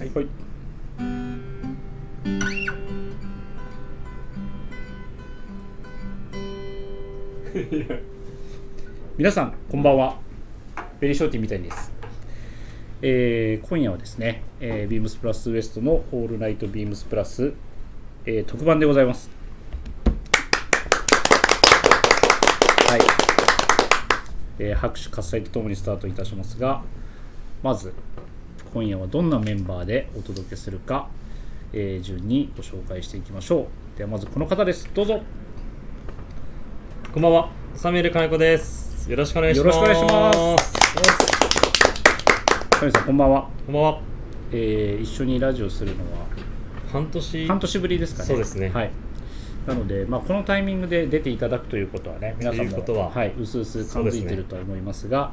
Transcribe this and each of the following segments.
はい。皆さんこんばんは。ベリーショーティーみたいです、えー今夜はですね、えー、ビームスプラスウエストのオールナイトビームスプラス、えー特番でございます。はい、えー拍手喝采とともにスタートいたしますがまず今夜はどんなメンバーでお届けするか、えー順にご紹介していきましょう。ではまずこの方です。どうぞ。こんばんは。サミュエル金子です。よろしくお願いします。よろしくお願いします。神さんこんばんは、こんばんは。えー一緒にラジオするのは半年。半年ぶりですかね。そうですね。はい。なので、まあ、このタイミングで出ていただくということはね皆さんもは。はい、うすうす感づいてるとは思いますが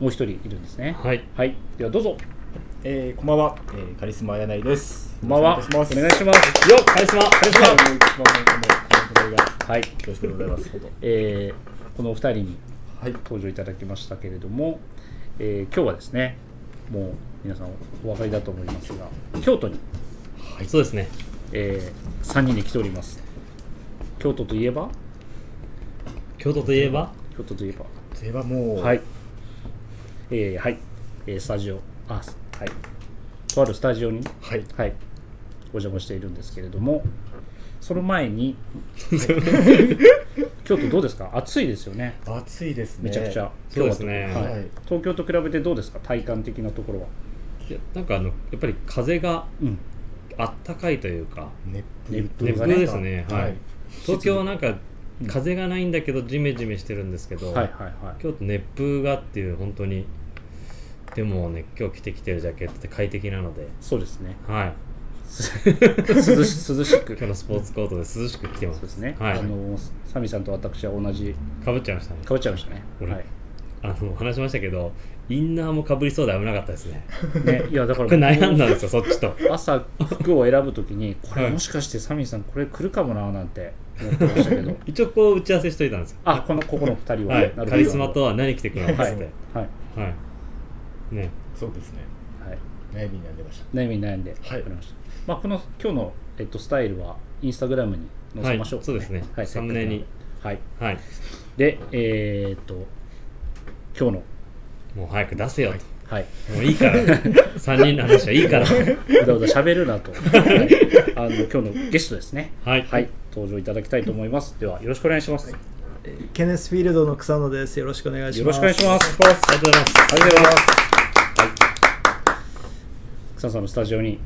もう一人いるんですね。はい。はい、ではどうぞえー、こんばんは、えー、カリスマ柳井です。こんばんは。よろしくお願いしお願いします。よっ。カリスマ。カリスマ。ます。お願い。いたします。このこのがはい、よろしくお願いします。えーこのお二人にはい。登場いただきましたけれども、えー今日はですねもう皆さんお分かりだと思いますが京都に、そうですね。え3人で来ております。京都といえば？京都といえば？京都といえば。といえばもう、はい。えーはい、えースタジオ、あ、すはい。とあるスタジオに、はい。はい、お邪魔しているんですけれども、その前に、京都どうですか？暑いですよね、暑いですね。めちゃくちゃ。そうですね。ははい。はい。東京と比べてどうですか、体感的なところは。なんかあのやっぱり風がうん、あったかいというか。熱熱風熱風ですね。はい、はい。東京はなんかうん。風がないんだけどジメジメしてるんですけど、はいはいはい。京都熱風がっていう本当にでもね今日着てきてるジャケットって快適なので。そうですね。はい。涼し 涼しく。今日のスポーツコートで涼しく着てます。そうですね。はい。あのサミさんと私は同じ。かぶっちゃいましたね。かぶっちゃいましたね。俺。はい。あの話しましたけどインナーもかぶりそうで危なかったですね。ね、いやだからこれ悩んだんですよそっちと。朝服を選ぶときにこれはいもしかしてサミーさんこれ来るかもななんて思ってましたけど。一応こう打ち合わせしといたんですよ。あこのここの2人は、はい。カリスマとは何着てくるのかっはいつって。はい。はいね。そうですね。はい。悩みに悩んでました。悩みに悩んで。はい。わかりました、まあ、この今日の、えっと、スタイルはインスタグラムに載せましょう、はいそうですね。はい、サムネに。はい。はい。でえーっと今日の。もう早く出せよと、はい。もういいから。3人の話はいいから。うだうだ喋るなと、はい、あの今日のゲストですね。はい。はい。登場いただきたいと思います。ではよろしくお願いします、えーケネスフィールドの草野です。よろしくお願いします。よろしくお願いします。ありがとうございます。ありがとうございます。はい。草さんのスタジオに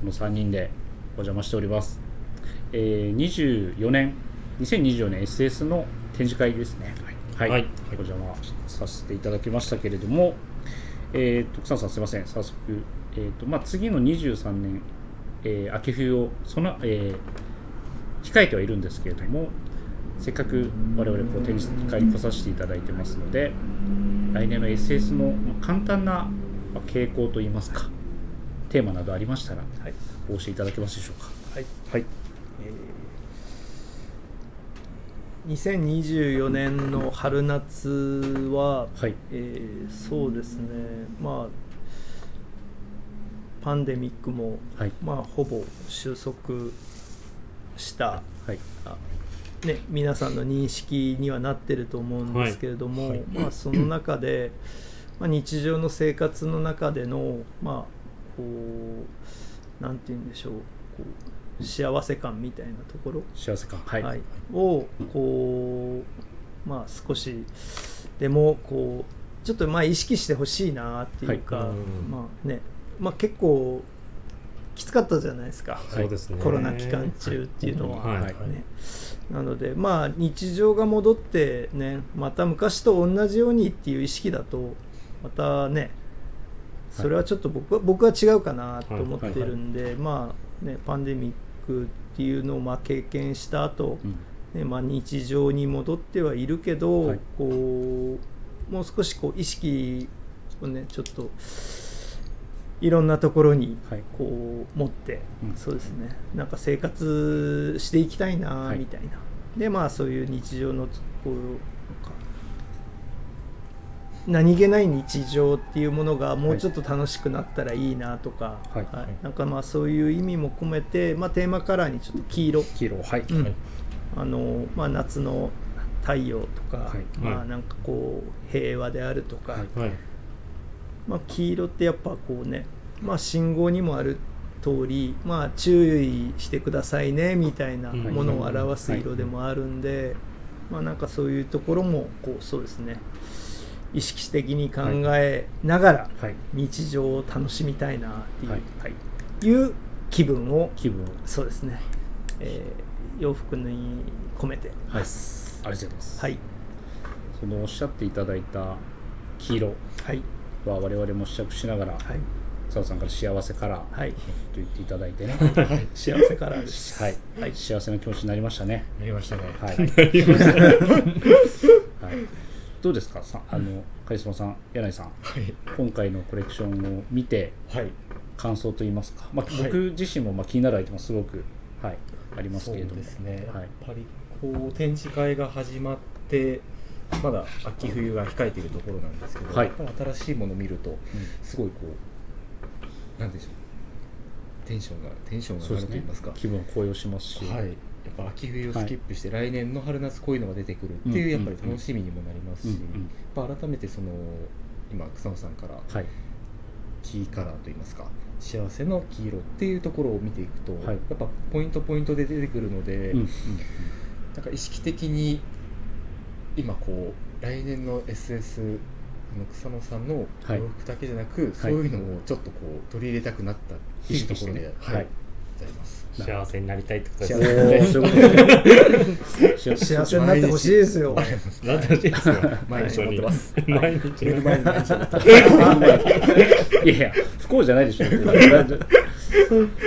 この3人でお邪魔しております。えー、24年、2024年 SS の展示会ですね。はい。はいお邪魔させていただきましたけれども、えー、と草さんすいません、早速、えーとまあ、次の23年、えー秋冬をその、えー控えてはいるんですけれども、せっかく我々こう展示会に来させていただいてますので、来年の SS のまあ簡単なまあ傾向といいますか、テーマなどありましたら、お教えいただけますでしょうか？はい。はい。2024年の春夏は、はい。えーそうですね。まあパンデミックも、はい。まあほぼ収束した。はい。あね、皆さんの認識にはなってると思うんですけれども、まあ、その中で、まあ、日常の生活の中での、まあ、こうなんて言うんでしょう。こう幸せ感みたいなところ、幸せ感。はい。はい。をこう、まあ、少しでもこうちょっとまあ意識してほしいなっていうか、はい。うん。まあね。まあ、結構きつかったじゃないですか。そうですね。コロナ期間中っていうのは、はい。はい。ね、なのでまあ日常が戻ってねまた昔と同じようにっていう意識だとまたねそれはちょっと僕は僕は違うかなと思ってるんで、まあねパンデミックっていうのをまあ経験した後、うん。ねまあ日常に戻ってはいるけど、はい。こうもう少しこう意識をねちょっといろんなところにはい。こう持って、うん。そうですね。なんか生活していきたいなはい。みたいな、でまあそういう日常のこう何気ない日常っていうものがもうちょっと楽しくなったらいいなとか、はい。なんかまあそういう意味も込めて、まあ、テーマカラーにちょっと黄色、黄色。はい、うん。はい。あのまあ、夏の太陽とか、はい。はい。まあなんかこう平和であるとか、はい。はい。まあ、黄色ってやっぱこうね、まあ、信号にもある通り、まあ、注意してくださいねみたいなものを表す色でもあるんで、まあなんかそういうところもこうそうですね意識的に考えながらはい。日常を楽しみたいなっていう、はい。はい。いう気分を気分を。そうですね、えー洋服に込めて。はい。ます。ありがとうございます、はい、そのおっしゃっていただいた黄色。はい、は我々も試着しながらはい、佐藤さんから幸せカラーとはい、言っていただいてね。幸せからです。はい、はい。幸せな気持ちになりましたね。やりましたね。はい、はい、どうですか？さあのカリスマさん柳井さん。はい。今回のコレクションを見てはい。感想といいますか、まあ、はい。僕自身もまあ気になるアイテムはすごく、はい、ありますけれども。ですね、はい。やっぱりこう展示会が始まってまだ秋冬が控えているところなんですけど、はい。やっぱり新しいものを見るとすごいこうなんでしょう。テンションがテンションが上がると言いますか。気分を高揚しますし、はい、ぱ秋冬をスキップして、来年の春夏こういうのが出てくるっていう、やっぱり楽しみにもなりますし、改めてその今草野さんからはい。キーカラーと言いますか幸せの黄色っていうところを見ていくと、はい。やっぱポイントポイントで出てくるので、うんうんなんか意識的に今こう来年の SS あの草野さんのはい。洋服だけじゃなく、そういうのをちょっとこう取り入れたくなったっていうところで、はい、はいございます。幸せになりたいってことです。おねーそういうことですね幸せになってほしいですよ。なってほしいです。よ毎日思ってます。毎日寝る前に毎日思ってます。いやいや不幸じゃないでしょ。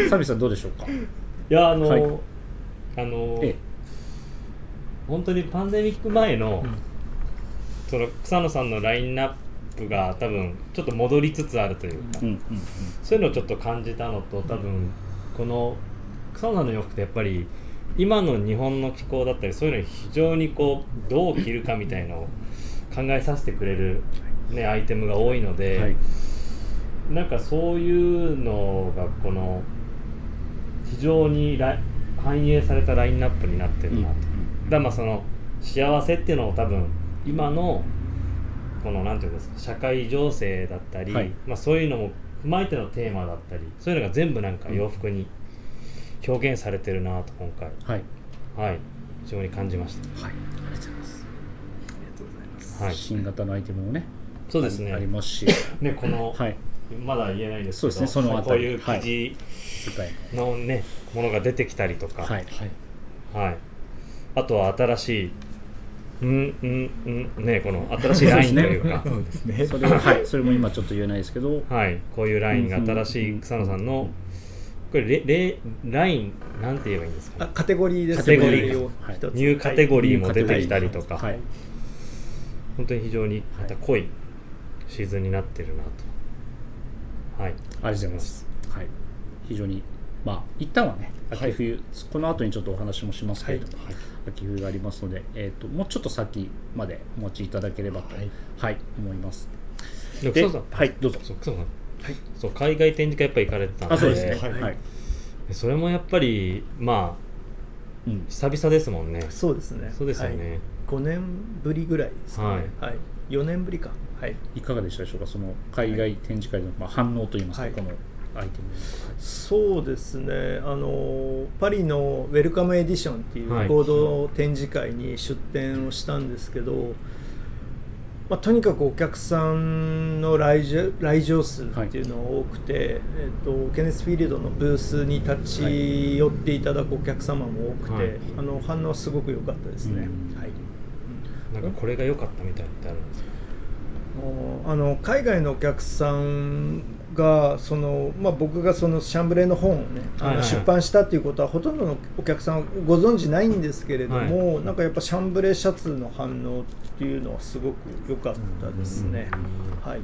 サビさんどうでしょうか？いやあの、はい。あの、ええ。本当にパンデミック前の、その草野さんのラインナップが多分ちょっと戻りつつあるというか、そういうのをちょっと感じたのと多分この草野さんの洋服ってやっぱり今の日本の気候だったりそういうのに非常にこうどう着るかみたいのを考えさせてくれる、ね、アイテムが多いので、はい。なんかそういうのがこの非常に反映されたラインナップになってるなと、だまあその幸せっていうのを多分今のこのなんていうんですか社会情勢だったり、はい。まあ、そういうのも踏まえてのテーマだったりそういうのが全部なんか洋服に表現されてるなと今回。はい。はい。非常に感じましはい。ありがとうございます。た、はい、新型のアイテムもねそうですね。ありますし。ねこの、はい。まだ言えないですけどそうですねそのあたり。こういう生地世界のね、ものが出てきたりとか、はい。はい。はい、あとは新しいうんうんうんねこの新しいラインというか。そうですね。それははい。それも今ちょっと言えないですけど。はい。こういうラインがうん新しい草野さんのこれレレラインなんて言えばいいんですか？あカテゴリーですカテゴリーをはい。ニューカテゴリーも出てきたりとか、はい。本当に非常にまた濃いシーズンになってるなと。はい。ありがとうございます。はい、非常に、まあ、一旦はね、秋冬、この後にちょっとお話もしますけれども、秋冬がありますので、えーと、もうちょっと先までお待ちいただければと、ははいい、思います。はい、どうぞ。そう草野さん、そう海外展示会やっぱ行かれてたんで。あ、そうですね。はい。はい。それもやっぱりまあうん、久々ですもんね。そうですね。そうですよね、はい、5年ぶりぐらいですかね、はい。はい、4年ぶりか。はい。いかがでしたでしょうか、その海外展示会の、まあ、反応といいますか、はい。このアイテム。そうですね。あのパリのウェルカムエディションっていはい。う合同展示会に出展をしたんですけど、まあ、とにかくお客さんの来場来場数っていうのが多くて、えっとケネスフィールドのブースに立ち寄っていただくお客様も多くて、はい。あの反応はすごく良かったですね。うん。はい。なんかこれが良かったみたいってあるんですかあの海外のお客さんがその、まあ、僕がそのシャンブレーの本をね、はいはい出版したっていうことはほとんどのお客さんご存知ないんですけれども、なんかやっぱシャンブレーシャツの反応っていうのはすごく良かったですね。はい。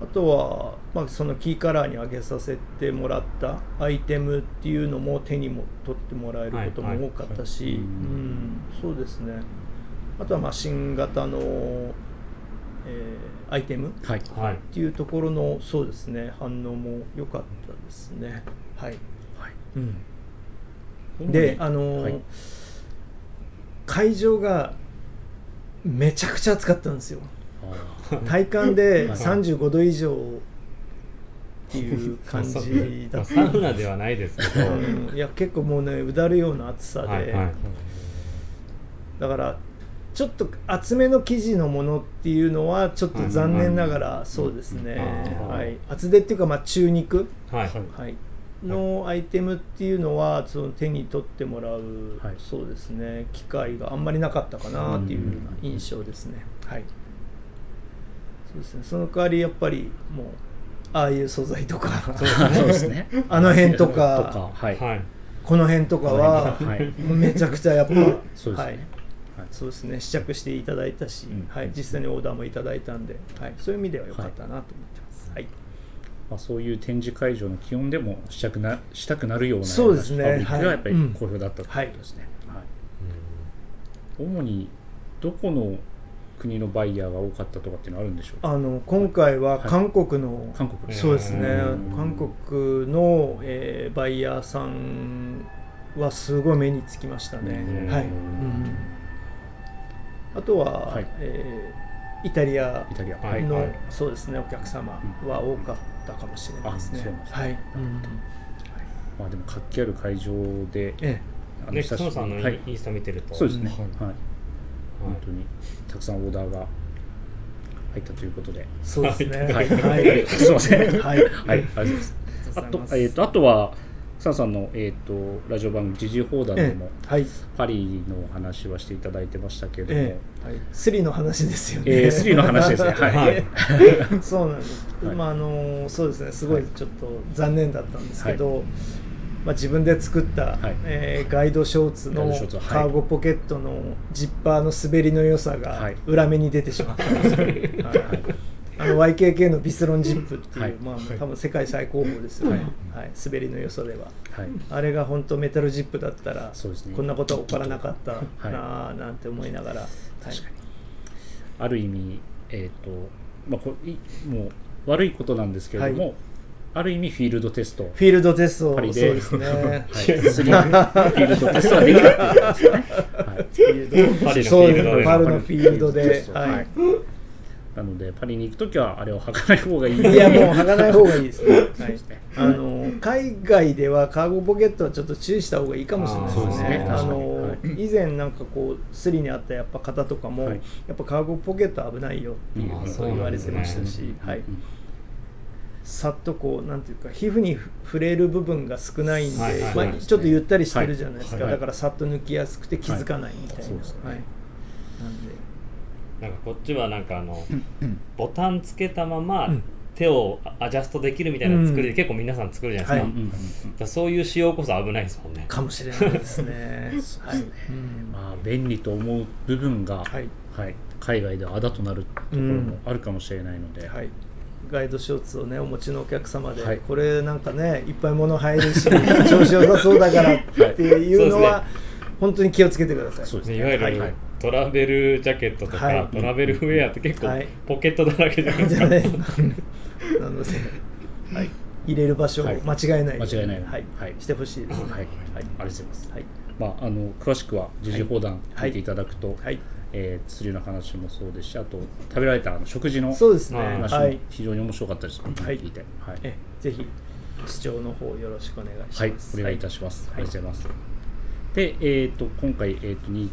あとは、まあ、そのキーカラーに上げさせてもらったアイテムっていうのも手にも取ってもらえることも多かったし、はいはい。うん、そうですね。あとはまあ新型のえーアイテム？っはい。はい。ていうところのそうですね。反応も良かったですね。はい、はい。うん、であのーはい。会場がめちゃくちゃ暑かったんですよ。体感ではい。35度以上っていう感じだまあったサウナではないですけど、うん。いや結構もうねうだるような暑さで、はいはい。だからちょっと厚めの生地のものっていうのはちょっと残念ながらそうですね、うんはい、厚手っていうかまあ中肉、はい。はい、のアイテムっていうのはその手に取ってもらう、はい。そうですね。機会があんまりなかったかなっていうような印象ですね、はい。そうですね。その代わりやっぱりもうああいう素材とか。そうですね。あの辺ととか。かはい。はい。この辺とかははい。めちゃくちゃやっぱそうですね。はいそうですね。試着していただいたし、うん。はい、実際にオーダーもいただいたんで、はい、そういう意味では良かったなと思ってます。はい。まあ、そういう展示会場の気温でもしたくなしたくなるようなそうですね。ファブリックがやっぱりはい。好評だったということですね、はい。主にどこの国のバイヤーが多かったとかっていうのはあるんでしょうか？あの今回は韓国の、韓国そうですね。うん。韓国の、えーバイヤーさんはすごい目につきましたね。うん。はい、うんあとは、はい。えーイタリアイタリア。はい。の、そうですねお客様は多かったかもしれないですね。あそうなんですね。はい、うん。まあ、でも活気ある会場でえあで久しぶり草野さんのイン,、はい。インスタ見てると。そうですね、はい。はい。本当にたくさんオーダーが入ったということで。えそうですね。はい、はい。すいません。はい。はい、ありがとうございます。あとえっ、と、あとは、サンさんの、えっ、と、ラジオ番組、時事放談でも、ええはい、パリのお話はしていただいてましたけれども、ええはい、スリの話ですよね。えースリの話ですね。はい。はい。そうなんです。はい。まああのそうですね、すごいちょっと残念だったんですけど、まあ自分で作った、はい。えーガイドショーツのカーゴポケットのジッパーの滑りの良さがはい。裏目に出てしまったんですよ。はいあの YKK のビスロンジップっていう、はい。まあ多分世界最高峰ですよね。ははい。い、滑りの良さでは。はい、あれが本当メタルジップだったら、そうですね。こんなことは起こらなかったはい。なあなんて思いながら、はい。ある意味、えっ、と、まあこい、もう悪いことなんですけれども、はある意味、フィールドテスト、フィールドテストパリで。そうですね。はい、スリーフィールドテストができたっていうことですよね。はい。フィールドで。パリのフィールドで、ははい。い。なので、パリに行くときは、あれを履かない方がいい。いやもう剥がない方がいいですね。はい。あの海外ではカーゴポケットはちょっと注意した方がいいかもしれないですね。あの、はい。以前なんかこうスリにあったやっぱ方とかも、はい。やっぱカーゴポケット危ないよっていうことを言われてましたし、はい。さっとこうなんていうか皮膚に触れる部分が少ないんで、まあ、ちょっとゆったりしてるじゃないですか、はい。だからさっと抜きやすくて気づかないみたいな、はい。なんでなんかこっちはなんかあのボタンつけたままうん。手をアジャストできるみたいな作りで結構皆さん作るじゃないですか,、そういう仕様こそ危ないですもんね。かもしれないですね。はい、うん。まあ、便利と思う部分が、はい。はい、海外ではあだとなるところもあるかもしれないので、はい、ガイドショーツをねお持ちのお客様で、はい。これなんかねいっぱい物入るし調子良さそうだからっていうのは、本当に気をつけてください。そうですねいわゆる、はいはいトラベルジャケットとか、はい。トラベルウェアって結構はい。ポケットだらけじゃないですか、じゃあね。なので、はい、入れる場所をはい。間違えない間違えないはい。はい。してほしいです、はい、はい、ありがとうございます。はい。まあ、あの詳しくは時事放談聞いていただくと、はい、えー釣りの話もそうですし、あと食べられたあの食事の話もはい。非常に面白かったです。はい。聞いて、はい、えぜひ視聴の方よろしくお願いしはい。ます、お願いいたします。はいありがとうございます。で、えっ、と今回えっ、とに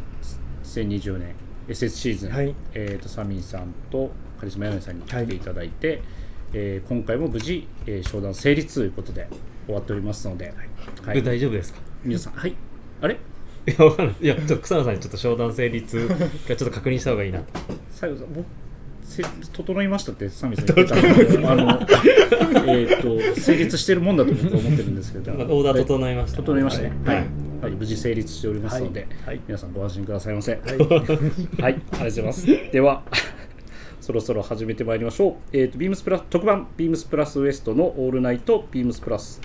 2020年 SS シーズン、はい。えっ、とサミーさんとカリスマ柳さんに来ていただいて、えー今回も無事、えー商談成立ということで終わっておりますので、はい。大丈夫ですか？皆さんはい。あれ？いやわかんない。いやちょっと草野さんにちょっと商談成立がちょっと確認した方がいいなと。最後さ僕せ整いましたってサミさん言ってた。のであのえっと成立してるもんだと僕は思ってるんですけど。まあオーダー整いました。整いましたね。はい、はいはい。無事成立しておりますので、はい。皆さんご安心くださいませ。はい、はい。ありがとうございます。では そろそろ始めてまいりましょう。えっ、とビームスプラス特番ビームスプラスウエストのオールナイトビームスプラス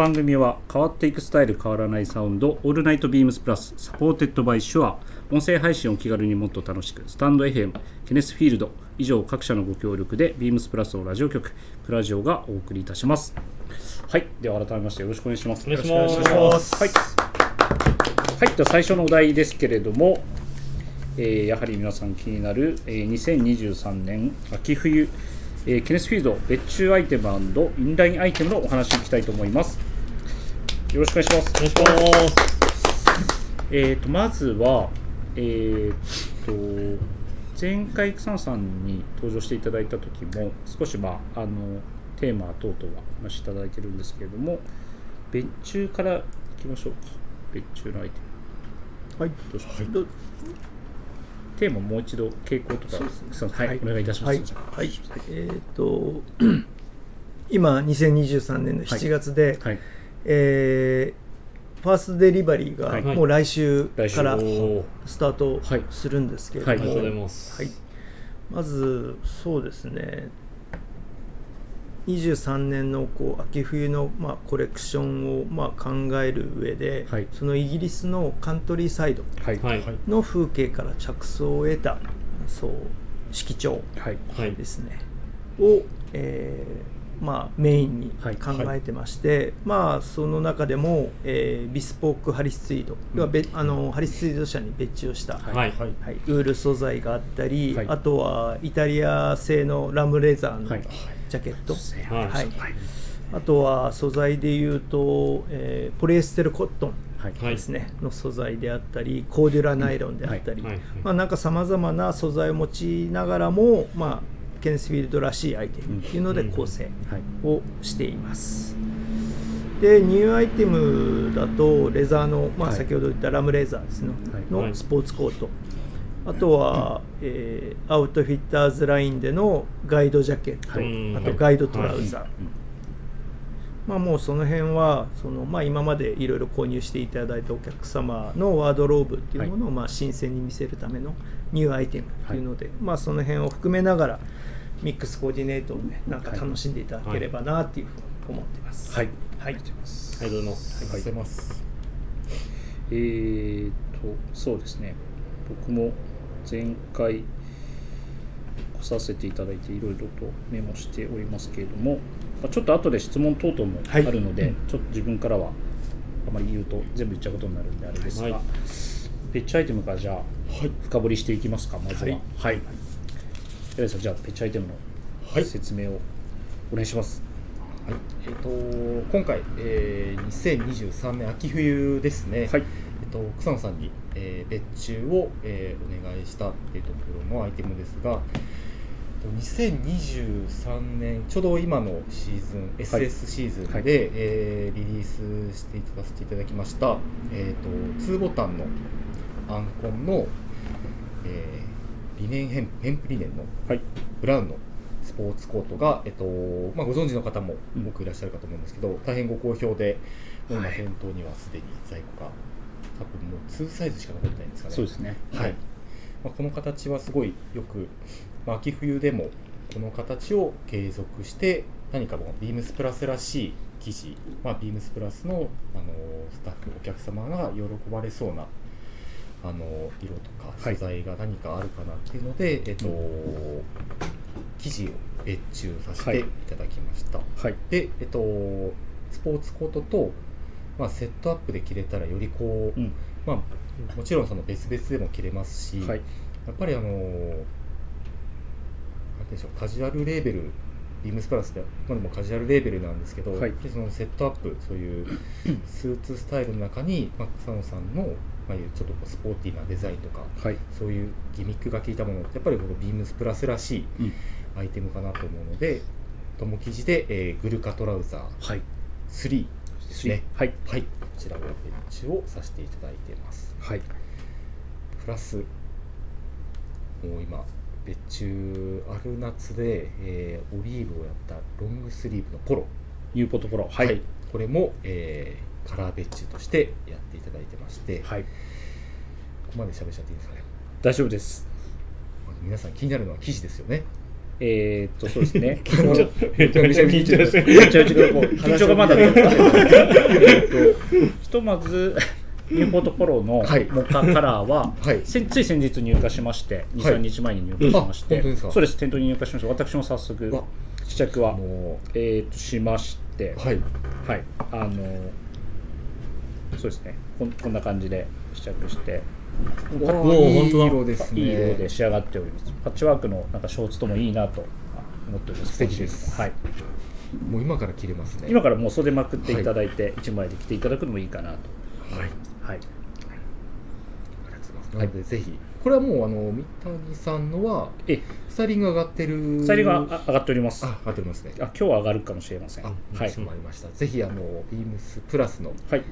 番組は変わっていくスタイル変わらないサウンド All Night BEAMS PLUS supported by SHURE。音声配信を気軽にもっと楽しくスタンド FM ケネスフィールド以上各社のご協力で BEAMS PLUSをラジオ局プラジオがお送りいたします。はいでは改めましてよろしくお願いします。お願いします。お願いしますはい、はい、では最初のお題ですけれども、えーやはり皆さん気になる、えー2023年秋冬、えーケネスフィールド別注アイテムインラインアイテムのお話いきたいと思いますよろしくお願いします。お願いします。えー、とまずは、えー、と前回草野さんに登場していただいた時も少し、まあ、あのテーマ等々はお話しいただいてるんですけれども別注からいきましょうか。別注のアイテム。はい。どうしましょうどテーマもう一度傾向とか草野さんはい、お願いいたします、はい、はい、えっ、と 今2023年の7月で、はいえーファーストデリバリーはい。がもう来週からスタートはい。するんですけれども、ありがとうございます。はい、まずそうですね。23年のこう秋冬のまあコレクションをまあ考える上で、はい。そのイギリスのカントリーサイドはい。はい。の風景から着想を得たそう色調はい。はいですね、を、えーまあ、メインにはい考えてまして、まあ、その中でも、えービスポークハリスツイード、要はべあのハリスツイード社に別注した、はい。はいはい、ウール素材があったり、はい。あとはイタリア製のラムレザーのはい。ジャケット、はい。はい。あとは素材でいうと、えーポリエステルコットンはい。はいですね、の素材であったりコーデュラナイロンであったり、はい。はい。まあ、なんかさまざまな素材を用いながらも、まあ、ケネスフィールドらしいアイテムっていうので構成はいをしています。でニューアイテムだとレザーの、まあ、はい先ほど言ったラムレザーですね、はい。はい。のスポーツコート、あとは、えーアウトフィッターズラインでのガイドジャケット、はい。あとガイドトラウザー、うん。まあ、もうその辺はその、まあ、今までいろいろ購入していただいたお客様のワードローブっていうものを、まあ、新鮮に見せるためのニューアイテムっていうので、まあ、その辺を含めながらミックスコーディネートをねなんか楽しんでいただければなっていうふうに思ってます。はい。はい、ありがとうございます。ありがとうござい。ます。えーとそうですね。僕も前回来させていただいていろいろとメモしておりますけれども、まあ、ちょっと後で質問等々もあはい。るので、ちょっと自分からはあまり言うと全部言っちゃうことになるんであれですが、はい。ペッチアイテムからじゃあ、深掘りしていきますかまずは。はい。はい。じゃあペッチアイテムのはい。説明をお願いします。はい、えっ、と今回、えー、2023年秋冬ですね。はい。えっと草野さんに、えー別注を、えーお願いしたっていうところのアイテムですが、えっと2023年ちょうど今のシーズン、SS シーズンで、はい。えーリリースしていただせていただきました、えっと2ボタンのアンコンの、えーリネンヘンプヘンプリネンのはい。ブラウンのスポーツコートが、えっとまあ、ご存知の方もうん。多くいらっしゃるかと思うんですけど、大変ご好評で、今はい。店頭にはすでに在庫が多分もう2サイズしか残ってないんですかね。そうですね。はい。まあ、この形はすごいよく、まあ、秋冬でもこの形を継続して何かもうビームスプラスらしい生地、まあ、ビームスプラスのあのスタッフお客様が喜ばれそうなあの色とかはい。素材が何かあるかなっていうので、えっと生地を別注させてい。ただきました、はい。で、えっと、スポーツコートと、まあ、セットアップで着れたらよりこう、うん。まあ、もちろんその別々でも着れますし、はい。やっぱりあのなんでしょうカジュアルレーベルビームスプラスでまあでもカジュアルレーベルなんですけど、そのセットアップそういう スーツスタイルの中に、まあ、草野さんの、まあ、いうちょっとこうスポーティーなデザインとかはい。そういうギミックが効いたものやっぱりこのビームスプラスらしいうん。アイテムかなと思うのでトモ生地で、えーグルカトラウザーはい。3ですね。はい。はい。こちらを別注をさせていただいてます。はい。プラスもう今別注ある夏で、えーオリーブをやったロングスリーブのポロ。ニューポットポロはい。これも、えーカラー別注としてやっていただいてまして、はい。ここまで喋っちゃっていいですかね？大丈夫です。皆さん気になるのは生地ですよね。えーっとそうですね。めちゃめちゃ緊張してる。緊張がまだひとまずニューポートフォローのはい。モカカラーは、はい。つい先日入荷しまして23はい。日前に入荷しまして、あ本当ですか？そうです。店頭に入荷しました。私も早速試着はもえーっとしまして。うはい。はい、あのそうですね。こんこんな感じで試着して。わあもう本当だ。いい色ですね。いい色で仕上がっております。パッチワークのなんかショーツともいいなと思っております。素敵です。はい、もう今から着れますね。今からもう袖まくっていただいて、一枚で着ていただくのもいいかなと。はい。はい。ありがとうございます。なのでぜひこれはもうあの三谷さんのはえスタイリング上がってるスタイリングがあ上がっております。ああ上がっておりますね。今日は上がるかもしれません。あはい、まりました。ぜひあのビームスプラスのはい、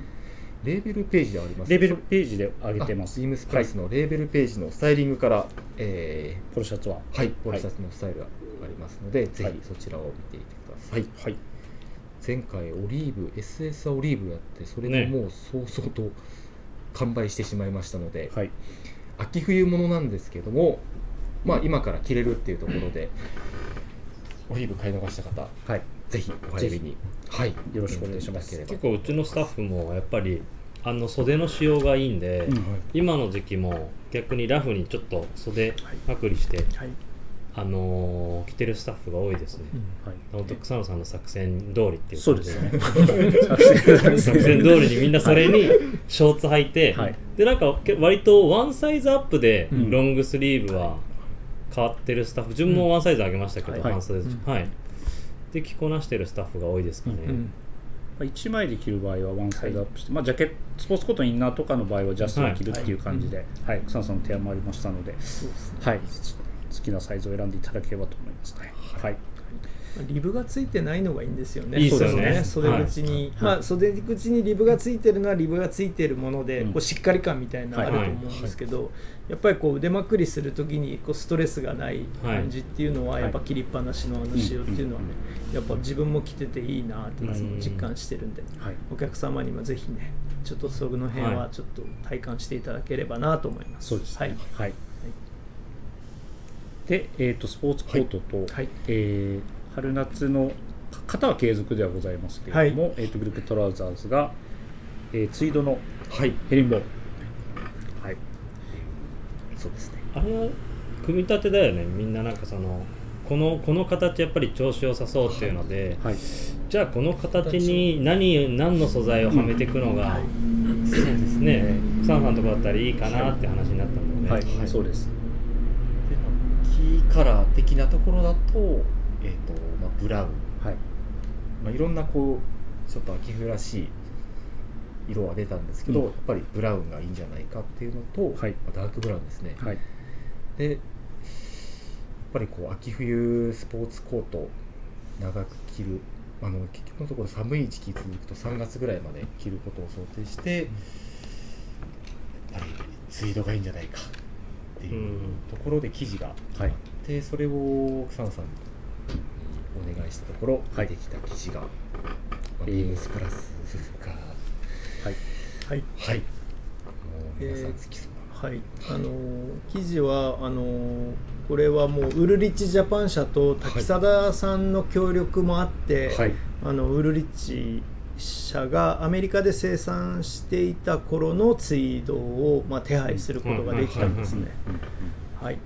レーベルページではありますレベルページで上げてます。あビームスプラスのレーベルページのスタイリングから、えポロシャツは？ーはい。ポロシャツのスタイルがありますので、ぜはい。ひそちらを見ていてください、はい。前回オリーブ SS オリーブやってそれでもう早々と完売してしまいましたので、はい。秋冬物なんですけどもまあ今から着れるっていうところでオリーブ買い逃した方はい。ぜひお早めに。はい。よろしくお願いします。結構うちのスタッフもやっぱりあの袖の仕様がいいんで、うん今の時期も逆にラフにちょっと袖まくりして、はい。あのー着てるスタッフが多いですね、はい。本当草野さんの作戦通りっていう感じそうですね。作戦通りにみんなそれにショーツ履いて、はい。でなんかけ割とワンサイズアップでうん。ロングスリーブは変わってるスタッフ自分もワンサイズ上げましたけど、はい。半袖うん。はい。で着こなしてるスタッフが多いですかね、うんまあ1枚で着る場合はワンサイズアップして、まあ、ジャケットスポーツコートインナーとかの場合はジャストで着るっていう感じで、はい草野さんの提案もありましたので、ね。はい、好きなサイズを選んでいただければと思いますね。はい、リブがついてないのがいいんですよね。いいですよね。袖口に、はい。まあ袖口にリブがついてるのはリブがついてるもので、うんこうしっかり感みたいなのあると思うんですけど、やっぱりこう腕まくりするときにこうストレスがない感じっていうのは、はい。やっぱ切りっぱなしのあの仕様っていうのはね、やっぱ自分も着てていいなって実感してるんで、はい、お客様にもぜひね、ちょっとその辺はちょっと体感していただければなと思います。そうですね。はい。はい。で、えっ、とスポーツコートと、はい。えー春夏の型は継続ではございますけれども、えっ、とグループトラウザーズが、えーツイードのはい。ヘリンボー。ン。はい。そうですね。あれは組み立てだよね。みんななんかそのこのこの形やっぱり調子良さそうっていうので、はい。じゃあこの形に何何の素材をはめていくのが、そうですね。草野さんのとこだったらいいかなって話になったんだよね、はい、そうです。キーカラー的なところだと,、えーとまあ、ブラウン、はい。まあ、いろんなこうちょっと秋冬らしい色は出たんですけど、うんやっぱりブラウンがいいんじゃないかっていうのと、はいまあダークブラウンですね、はい。でやっぱりこう秋冬スポーツコート長く着るあの結局のところ寒い時期続くと3月ぐらいまで着ることを想定して、やっぱりツイードがいいんじゃないかっていうところで生地がはい。でそれを草野さんにお願いしたところ、はい出てきた生地が、まあえービームスプラスがはい。はい。はいもう皆さん好きそうな、はい、あのー記事はあのーこれはもうウルリッチジャパン社と滝貞さんの協力もあって、はい。あのウルリッチ社がアメリカで生産していた頃のツイードを、まあ、手配することができたんですね。はい、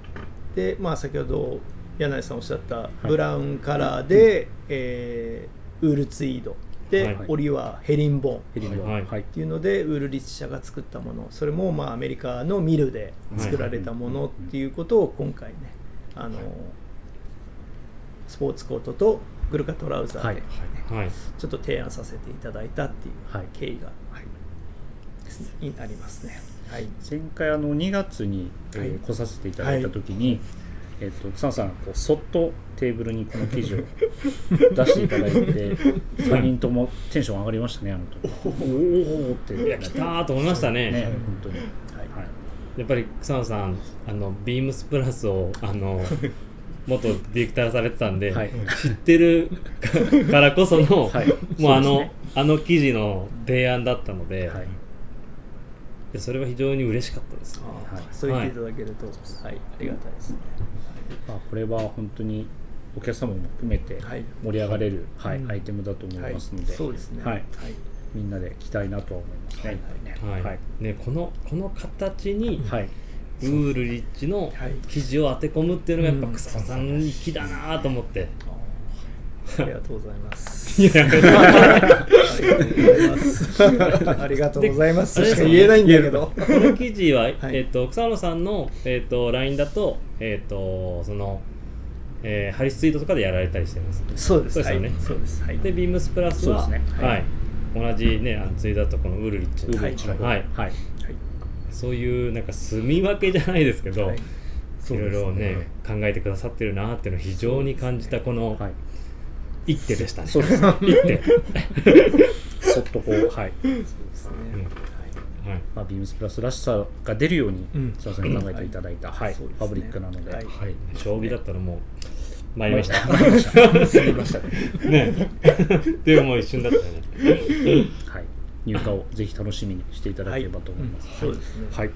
で、まあ、先ほど柳井さんおっしゃったブラウンカラーで、えーウールツイード。で、はい。折はヘリンボーン。ヘリンボーン。はい。はい。っ。ていうのでウールリッチ社が作ったもの。それもまあアメリカのミルで作られたものっていうことを今回ねあのスポーツコートとグルカトラウザーで、はい。はい。ちょっと提案させていただいたっていうはい。経緯が、になりますね。はい、前回あの2月に、来させていただいた時に、えっと草野さんこうそっとテーブルにこの記事を 出していただいて3人ともテンション上がりましたねあの時。おおおって。いや来たーと思いましたね。ね本当に。はい。やっぱり草野さんあのビームスプラスをあの 元ディレクターされてたんで、はい。知ってる からこその、はい。もうあのね。あの記事の提案だったので、はい。でそれは非常に嬉しかったです。ねはい。そう言っていただけると、はいありがたいですね。まあ、これは本当にお客様も含めてはい。盛り上がれる、はいうん。アイテムだと思いますので、そうですね。はい。はい。みんなで着たいなとは思いますね。はい。はい。はい。ね、このこの形にはい。ウールリッチのはい。生地を当て込むっていうのがやっぱうん。草野さん粋だなと思って、ありがとうございます。いやありがとうございます。ありがとうございます。でしか言えないんだけど。この記事は、はいえっと草野さんの、えっと LINE だと,、えっとそのえー、ハリスツイートとかでやられたりしてますそうです。そうですよねはいそうです。はい。でビームスプラスはははいい、同じねあのツイートだとこのウールリッチウールリッチはいはいはい。そういうなんか住み分けじゃないですけど、はいい、ろいろね考えてくださってるなっていうのを非常に感じたこのはい一手でしたね。そうです一手。そっとこうはいそうですね。はい。まあ、ビームスプラスらしさが出るように、うんすいません考えていただいた、はいファブリックなので、はいはい。将棋だったらもう参りました。参りました参りましたねね。っていうもう一瞬だったよね。はい、入荷をぜひ楽しみにしていただければと思います。そうですね。はい、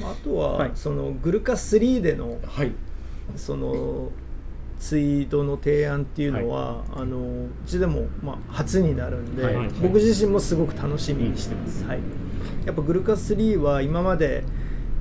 まああとは、はいそのグルカ3でのはいそのツイートの提案っていうのは、あのうちでもまあ初になるんで、はい。はい僕自身もすごく楽しみにしてます。はい。やっぱグルカ3は今まで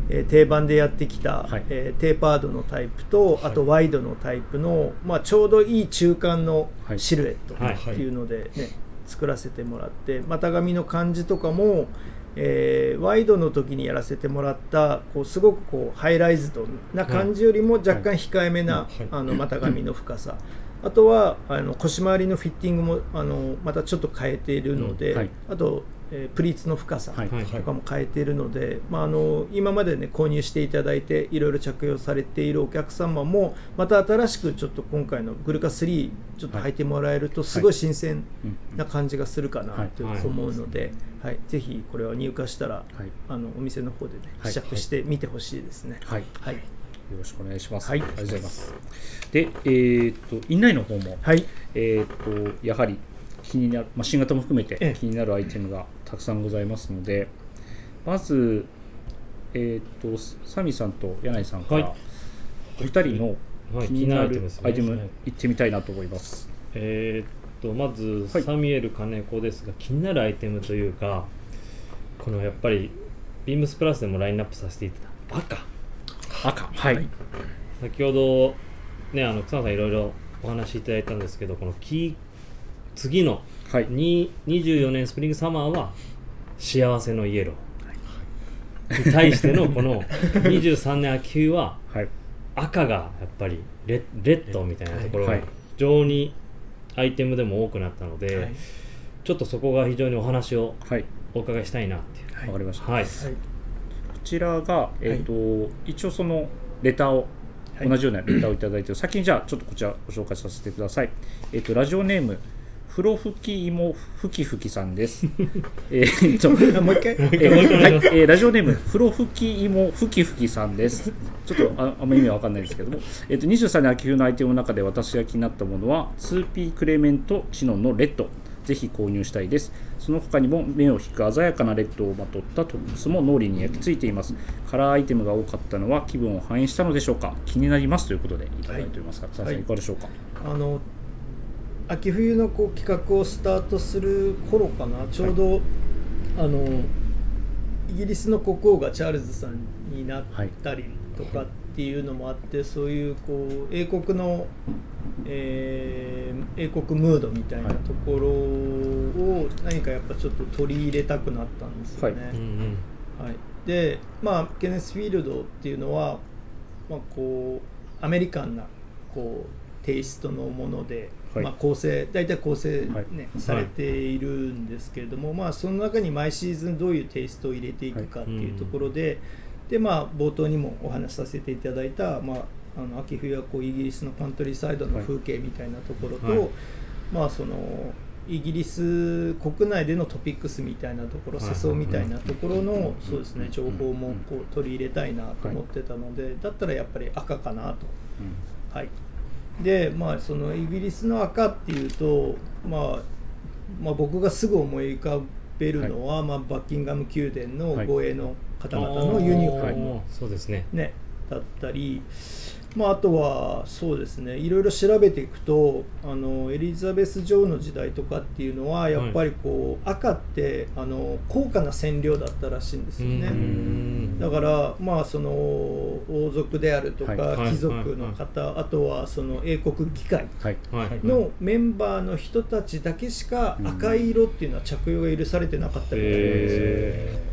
えー定番でやってきた、はい。えーテーパードのタイプとあとワイドのタイプの、まあ、ちょうどいい中間のはい。シルエットはいっていうので、ね作らせてもらって股上の感じとかも、えーワイドの時にやらせてもらったこうすごくこうハイライズドな感じよりも若干控えめな、はい。あの股上の深さ。あとはあの腰回りのフィッティングもあのまたちょっと変えているので、うん。はい。あと、えープリーツの深さ、はい。はい。とかも変えているので、まあ、あの今までね購入していただいていろいろ着用されているお客様もまた新しくちょっと今回のグルカ3ちょっと履いてもらえるとすごい新鮮うんな感じがするかなはい。と思うので、はい。ぜひこれは入荷したら、はい。あのお店の方でねはい。試着してみてほしいですね。はい、よはい、ろしくお願いします。はい。ありがとうございます。で、えーっと院内の方も、はい。えーっとやはり気になる、まあ、新型も含めてええ。気になるアイテムがたくさんございますので、まず、えーっとサミさんと柳井さんから、はい。お二人のはい。気になるアイテムい。行ってみたいなと思います。えーっとまず、はいサミュエル金子ですが気になるアイテムというかこのやっぱりビームスプラスでもラインナップさせていただいた赤。赤、はい、先ほどねあの草野さんいろいろお話しいただいたんですけどこのキー次のはい、に24年スプリングサマーは幸せのイエロー。に対しての この23年秋冬ははい、赤がやっぱりレレッドみたいなところがはい。非常にアイテムでも多くなったので、はい。ちょっとそこが非常にお話をはい、お伺いしたいなっていう。はい。わかりました。はい。はい。こちらが、えーと一応そのレターを、はい。同じようなレターをいただいてる先にじゃあちょっとこちらご紹介させてください、えー、とラジオネーム風呂吹き芋ふきふきさんです。えーとあもう一回？えーはい、えーラジオネーム、風呂吹き芋ふきふきさんです。ちょっとああんまり意味は分かんないですけども、えー、と23年秋冬のアイテムの中で私が気になったものは、2P クレメントシノンのレッド。ぜひ購入したいです。その他にも目を引く鮮やかなレッドをまとったトップスも脳裏に焼き付いています。カラーアイテムが多かったのは気分を反映したのでしょうか？気になりますということでいただいておりますが、はい。いかがでしょうか？あの秋冬のこう企画をスタートする頃かな。ちょうど、あのイギリスの国王がチャールズさんになったりとかっていうのもあって、そういうこう英国の、えー英国ムードみたいなところを何かやっぱちょっと取り入れたくなったんですよね。うんうん。はい、でまあケネス・フィールドっていうのは、まあ、こうアメリカンなこうテイストのもので、はい。まあ、構成大体構成、ねはい。されているんですけれども、まあ、その中に毎シーズンどういうテイストを入れていくかっていうところで,、でまあ、冒頭にもお話しさせていただいた、まあ、あの秋冬はこうイギリスのカントリーサイドの風景みたいなところと、はい。まあそのイギリス国内でのトピックスみたいなところはい。世相みたいなところのん。そうですね情報もこう取り入れたいなと思ってたのでだったらやっぱり赤かなと。はい、でまあそのイギリスの赤っていうと、まあ、まあ僕がすぐ思い浮かべるのは、まあ、バッキンガム宮殿の護衛の方々のユニフォーム、そうですね。ね、だったりまあ、あとはそうですねいろいろ調べていくとあのエリザベス女王の時代とかっていうのはやっぱりこう、赤ってあの高価な染料だったらしいんですようね。ん。だからまあその王族であるとか、はい。貴族の方、あとはその英国議会はい。はい。のメンバーの人たちだけしか赤い色っていうのは着用が許されてなかったみたいなんですよ。へ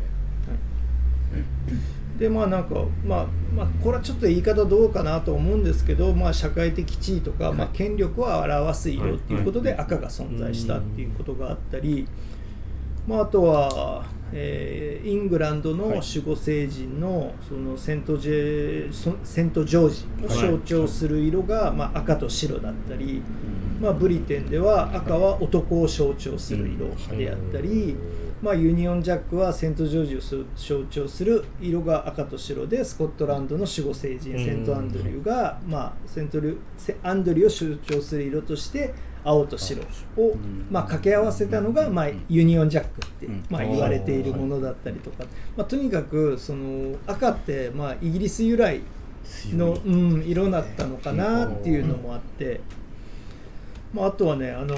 でまあなんか、まあ、まあこれはちょっと言い方どうかなと思うんですけど、まあ、社会的地位とか、まあ、権力を表す色っていうことで赤が存在したっていうことがあったり、まあ、あとは、えーイングランドの守護聖人のそのセントジェソセントジョージを象徴する色が、まあ、赤と白だったり、まあ、ブリテンでは赤は男を象徴する色であったり、まあ、ユニオンジャックはセントジョージを象徴する色が赤と白でスコットランドの守護聖人うん。セントアンドリューが、まあ、セントリュセアンドリューを象徴する色として青と白を、まあ、掛け合わせたのが、まあ、ユニオンジャックって、うん。まあ、言われているものだったりとか、まあ、とにかくその赤って、まあ、イギリス由来の、うん、色だったのかなっていうのもあって、まあ、あとはねあの、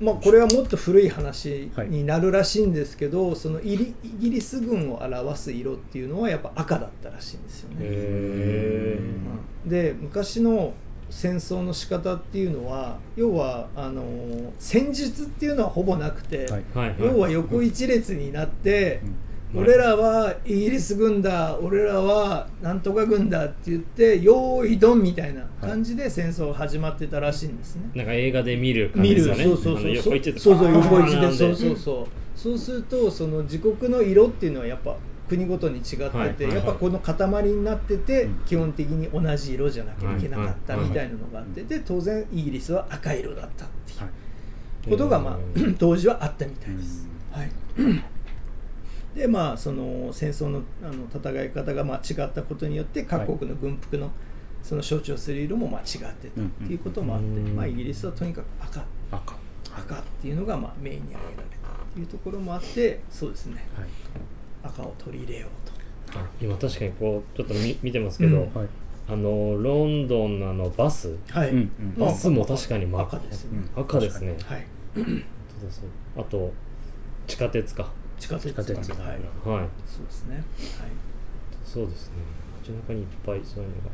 まあ、これはもっと古い話になるらしいんですけど、そのイリイギリス軍を表す色っていうのはやっぱ赤だったらしいんですよね。で昔の戦争の仕方っていうのは要はあの戦術っていうのはほぼなくて、はい。ーはいはい。要は横一列になって、うん俺らはイギリス軍だ俺らはなんとか軍だって言って用意ドンみたいな感じで戦争が始まってたらしいんですね。なんか映画で見る感じ見るですよね。そうそうあのそう横一列そうそう横一で。そうそうそう。そうするとその自国の色っていうのはやっぱ国ごとに違ってて、はいはいやっぱこの塊になってて、うん。基本的に同じ色じゃなきゃいけなかったはいみたいなのがあって、で当然イギリスは赤色だったっていうはい。ことが、まあう、当時はあったみたいです。はいでまあその戦争のあの戦い方がまあ違ったことによって各国の軍服のその象徴する色もまあ違ってたっていうこともあって、うんまあ、イギリスはとにかく赤。赤。赤っていうのがまあメインに挙げられたっていうところもあってそうですね。はい。赤を取り入れようと。あ今確かにこうちょっと見見てますけど、うん。はい。あのロンドンのあのバス。はい、バスも確かに赤ですね、赤ですね。はい。あと地下鉄か地下鉄地下鉄はい、はい。そうですね。はい。そうですね。街中にいっぱいそういうのが。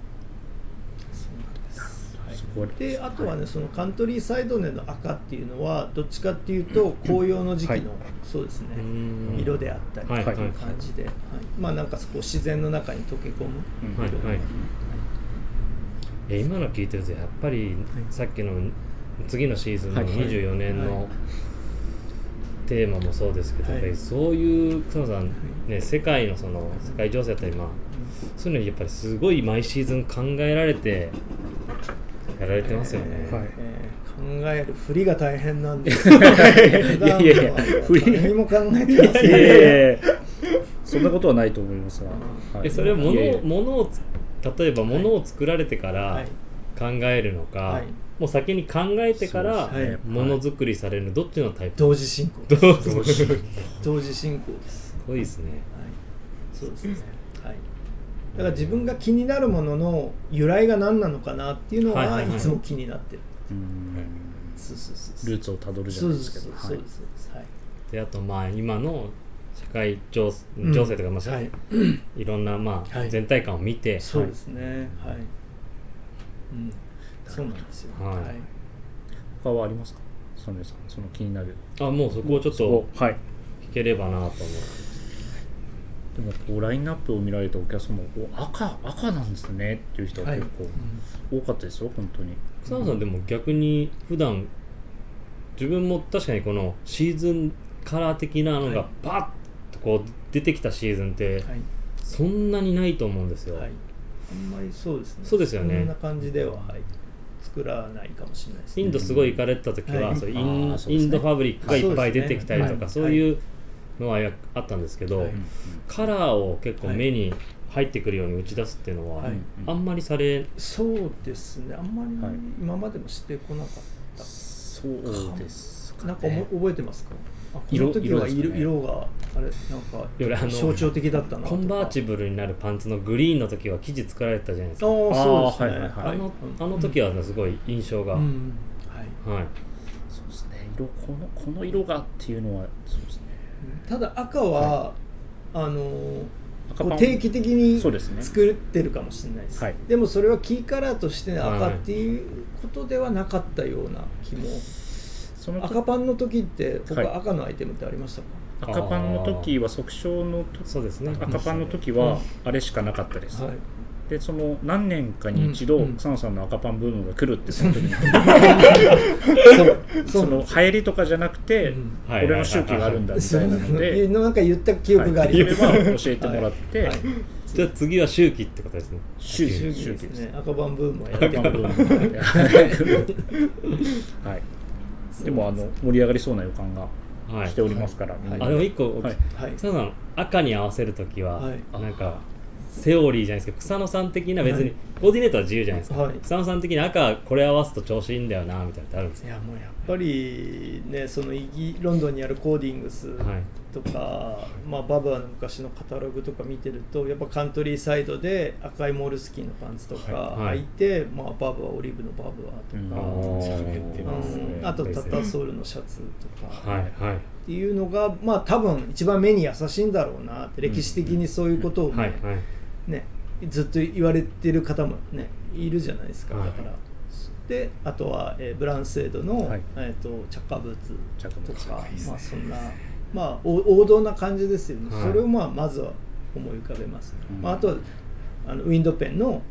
そうなんです、はい。であとはね、そのカントリーサイドでの赤っていうのはどっちかっていうと紅葉の時期の、はい。そうですね、うん。色であったりとはいいう感じで、はい。まあなんかそこ自然の中に溶け込む。うんはい。はい。え今の聞いてるとやっぱりさっきの次のシーズンのはい24年はのテーマもそうですけど、はい。やっぱりそういう草野さん、ね、世界のその世界情勢だったり、まあ、そういうのにやっぱりすごい毎シーズン考えられてやられてますよね。はい。えー考えるふりが大変なんで。す よいやいやいや振り。何も考えてません。そんなことはないと思いますが、はそれは物いやいや。を物をつ例えば物を作られてからはい。考えるのか、はいもう先に考えてからものづくりされるどっちのタイプ？同時進行同時進行ですすごいですね。はい、そうですね。はい。だから自分が気になるものの由来が何なのかなっていうのはいつも気になってる。うんそうそうそうそう。ルーツをたどるじゃないですそうですですけどはいそうですそうです。はい。であとまあ今の社会情うん情勢とか、まあはいい、ろんなまあ、はい全体感を見て、そうですね。はい。うん。そうなんですよ。はいはい。他はありますか？ソネさんその気になるあもうそこをちょっとはい聞ければなと思う。でもこうラインナップを見られたお客様お赤赤なんですねっていう人が結構多かったですよ、本当に草野さんでも逆に普段自分も確かにこのシーズンカラー的なのがはいパッとこう出てきたシーズンってはい。そんなにないと思うんですよ。はい。あんまりそうですね。そうですよねそんな感じでは、はい。作らないかもしれないですね。インドすごい行かれてた時は、はい。そうイあンインドファブリックがいっぱい出てきたりとかそうねそういうのはやあったんですけど、はい。カラーを結構目に入ってくるように打ち出すっていうのは、はい。あんまりされそうですね。あんまりはい。今までもしてこなかった。そうですか、ね、なんか覚えてますか？色,、色ですかね。色があれ俺あのなんか象徴的だったなとか。コンバーチブルになるパンツのグリーンの時は生地作られてたじゃないですあかあそうですね。あーはいはい。はい。あのあの時はねすごい印象が、うんはい。はい。そうですね。色このこの色がっていうのはそうですね。ただ赤は、あの定期的にそうですね作ってるかもしれないです、はい。でもそれはキーカラーとして赤はいっていうことではなかったような気も、その赤パンの時ってはい。他赤のアイテムってありましたか、赤パンの時は即勝の時そうですね。赤パンの時うん。はあれしかなかったです、はい。でその何年かに一度、うん。うん草野さんの赤パンブームが来るってその時に。そう。その流行りとかじゃなくて、うん。はい俺の周期があるんだみたいなので、のなんか言った記憶があります、はい。教えてもらって、はい。じゃあ次は周期ってことですね。周期。周期ですす。ね赤パンブームはや赤ってるパンブームはい でもあの盛り上がりそうな予感がはい。しておりますから、はい。あでも一個、はい。はい。草野さん赤に合わせる時は、はい。なんかセオリーじゃないですけど草野さん的な別に、はい。コーディネートは自由じゃないですか、はい。草野さん的に赤これ合わすと調子いいんだよなみたいなのってあるんですかいやもうやっぱりねそのイギロンドンにあるコーディングスはいとか、まあ、バブアの昔のカタログとか見てるとやっぱカントリーサイドで赤いモールスキーのパンツとかはい。履いて、まあ、バブアオリーブのバブアとうんか、うん。あとタッターソールのシャツとか、はいはい。っていうのがまあ多分一番目に優しいんだろうなって歴史的にそういうことをね,、はいはい。ねずっと言われてる方もねいるじゃないですか、はい。だからであとは、えーブランセードの、はい。えー、とチャッカーブーツチャッカーブーツとか、ね。まあそんなまあお王道な感じですよね、はい。それをまあまずは思い浮かべます、うん。まあ、あとはあのウィンドペンのはい。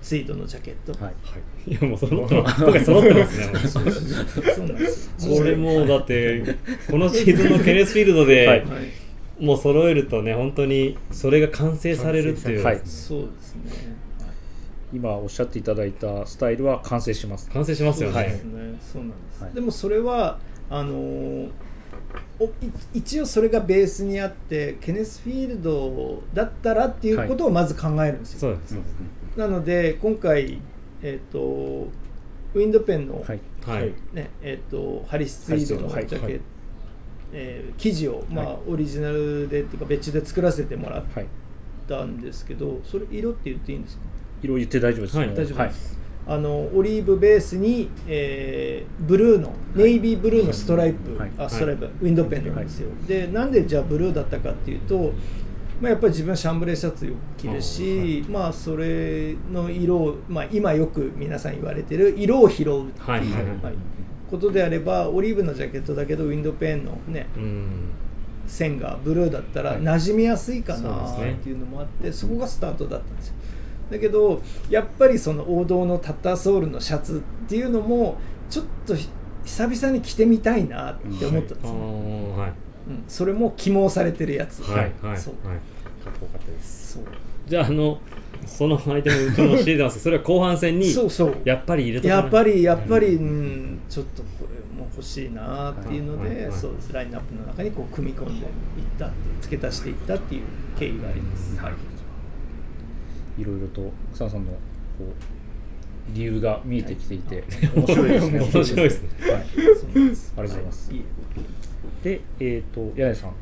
ツイードのジャケット、はい。い。やもう揃ってます僕は揃ってますね。そうなんです。よこれもうだってこのシーズンのケネスフィールドで、はい。はいもう揃えるとね本当にそれが完成されるっていう、はい。そうですね。今おっしゃっていただいたスタイルは完成します。完成しますよね、ね、そうなんです、はい。でもそれはあのー一応それがベースにあってケネスフィールドだったらっていうことをまず考えるんですよ、そうです、なので今回、えー、とウィンドペンの、はい。はい、ねえー、とハリスツイードのジャケット、えー生地を、まあはい。オリジナルでっていうか別注で作らせてもらっはいたんですけどそれ色って言っていいんですか？色言って大丈夫です。はい大丈夫です、あのオリーブベースに、えーブルーのネイビーブルーのストライプ、はい。あストライプ、ウィンドペンなんですよ、でなんでじゃあブルーだったかっていうと、まあ、やっぱり自分はシャンブレーシャツよく着るし、まあそれの色を、まあ、今よく皆さん言われてる色を拾うっていう、はい。はい。はい。はい。ことであればオリーブのジャケットだけどウィンドペンのねうん。線がブルーだったらはい。馴染みやすいかなっていうのもあってそこがスタートだったんですよだけどやっぱりその王道のタッターソールのシャツっていうのもちょっとひ久々に着てみたいなって思ったんであすね、ーはい。うん。それも起毛されてるやつ。はいはいそう。はいかっこよかったです。そう。じゃああのそのアイテムうちも教えてますそれは後半戦にそうそう。やっぱり入れとかなやっぱりやっぱり、うん、ちょっとこれも欲しいなっていうので、はいはいはい。そうですラインナップの中にこう組み込んでいったっていう付け足していったっていう経緯があります、はいいろいろと草野さんのこう理由が見えてきていて、面白いですね。面白いですね。はい。ありがとうございます。はい。いで、えっ、と柳井さん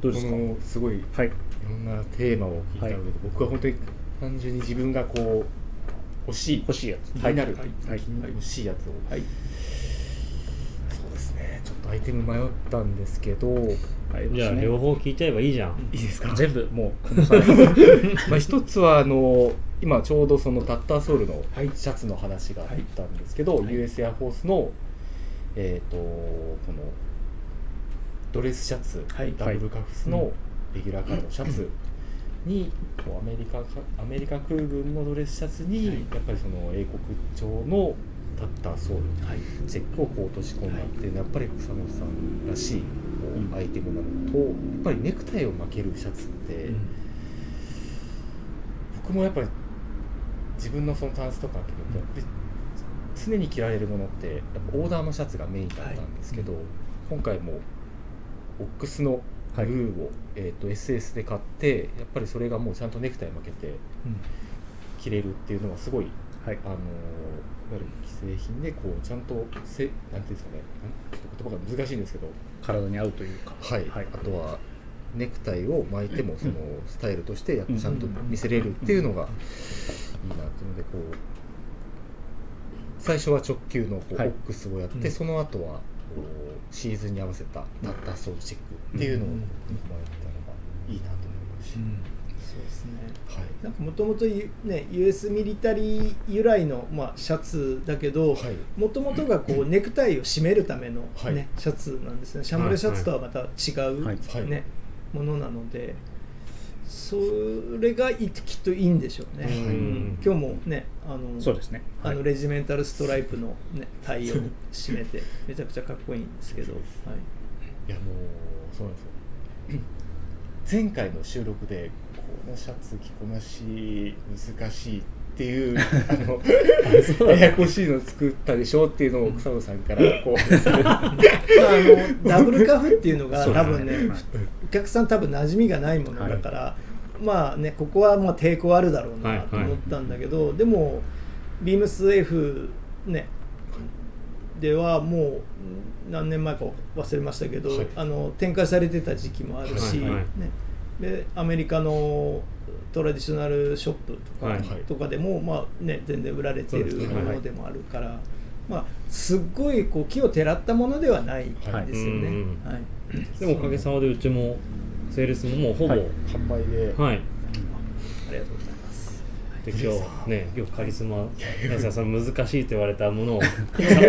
どうですか？このすごいいはい。ろんなテーマを聞いた上で、はい。僕は本当に単純に自分がこう欲しい欲しいやつ。気になる、はい。はい。欲しいやつを、はいねちょっとアイテム迷ったんですけどいはい。じゃあ両方聞いちゃえばいいじゃん、いですか？全部もう この際まあ一つはあの今ちょうどそのタッターソールのシャツの話があったんですけど、US エアフォースのえっ、とこのドレスシャツ、はい。ダブルカフスのレギュラーカラーのシャツに、こうアメリカかアメリカ空軍のドレスシャツに、はい。やっぱりその英国調のタッターソール、はい。チェックをこう落とし込んだってい。うのはやっぱり草野さんらしいこうアイテムなのとやっぱりネクタイを巻けるシャツって、僕もやっぱり自分のそのタンスとか開けると常に着られるものってやっぱオーダーのシャツがメインだったんですけど、今回もオックスのブルーを、えー、と SS で買ってやっぱりそれがもうちゃんとネクタイ巻けて着れるっていうのはすごいはい。あのいわゆる既製品でこうちゃんとせなんていうんですかねちょっと言葉が難しいんですけど体に合うというか。はい、はい。あとはネクタイを巻いてもそのスタイルとしてやっうん。ちゃんと見せれるっていうのがいいなっていうのでこう最初は直球のこうオはい。ックスをやって、うん。その後はこうシーズンに合わせたタッターソールチェックっていうのをうん。組まれたのがいいなと思いますし、そうですね。はい。なんかもともとね US ミリタリー由来の、まあ、シャツだけどはい。もともとがこう ネクタイを締めるための、ねはい。シャツなんですね。シャムレシャツとはまた違う、はいはい。ねものなのでそれがいきっといいんでしょうね、うんうん。今日もねあのそうですね。あのはいレジメンタルストライプの、ね、タイを締めてめちゃくちゃかっこいいんですけど、はい、いやもうそうなんですよ。前回の収録でこのシャツ着こなし難しいっていうあの ややこしいの作ったでしょっていうのを草野さんからこう。まあ、あのダブルカフっていうのが多分ねはいお客さん多分馴染みがないものだから、まあねここはまあ抵抗あるだろうなと思ったんだけど、でもビームス F ねではもう何年前か忘れましたけど、はい。あの展開されてた時期もあるし、はいはい。ね、でアメリカのトラディショナルショップとか,、はいとかでも、まあね、全然売られているものでもあるから、まあ、すっごいこう木をてらったものではないですよね。はい。うん。はいでもおかげさまでうちもセールスももうほぼははい。い、販売で、ありがとうございます。で今日ね今日カリスマ皆さんその難しいと言われたものをも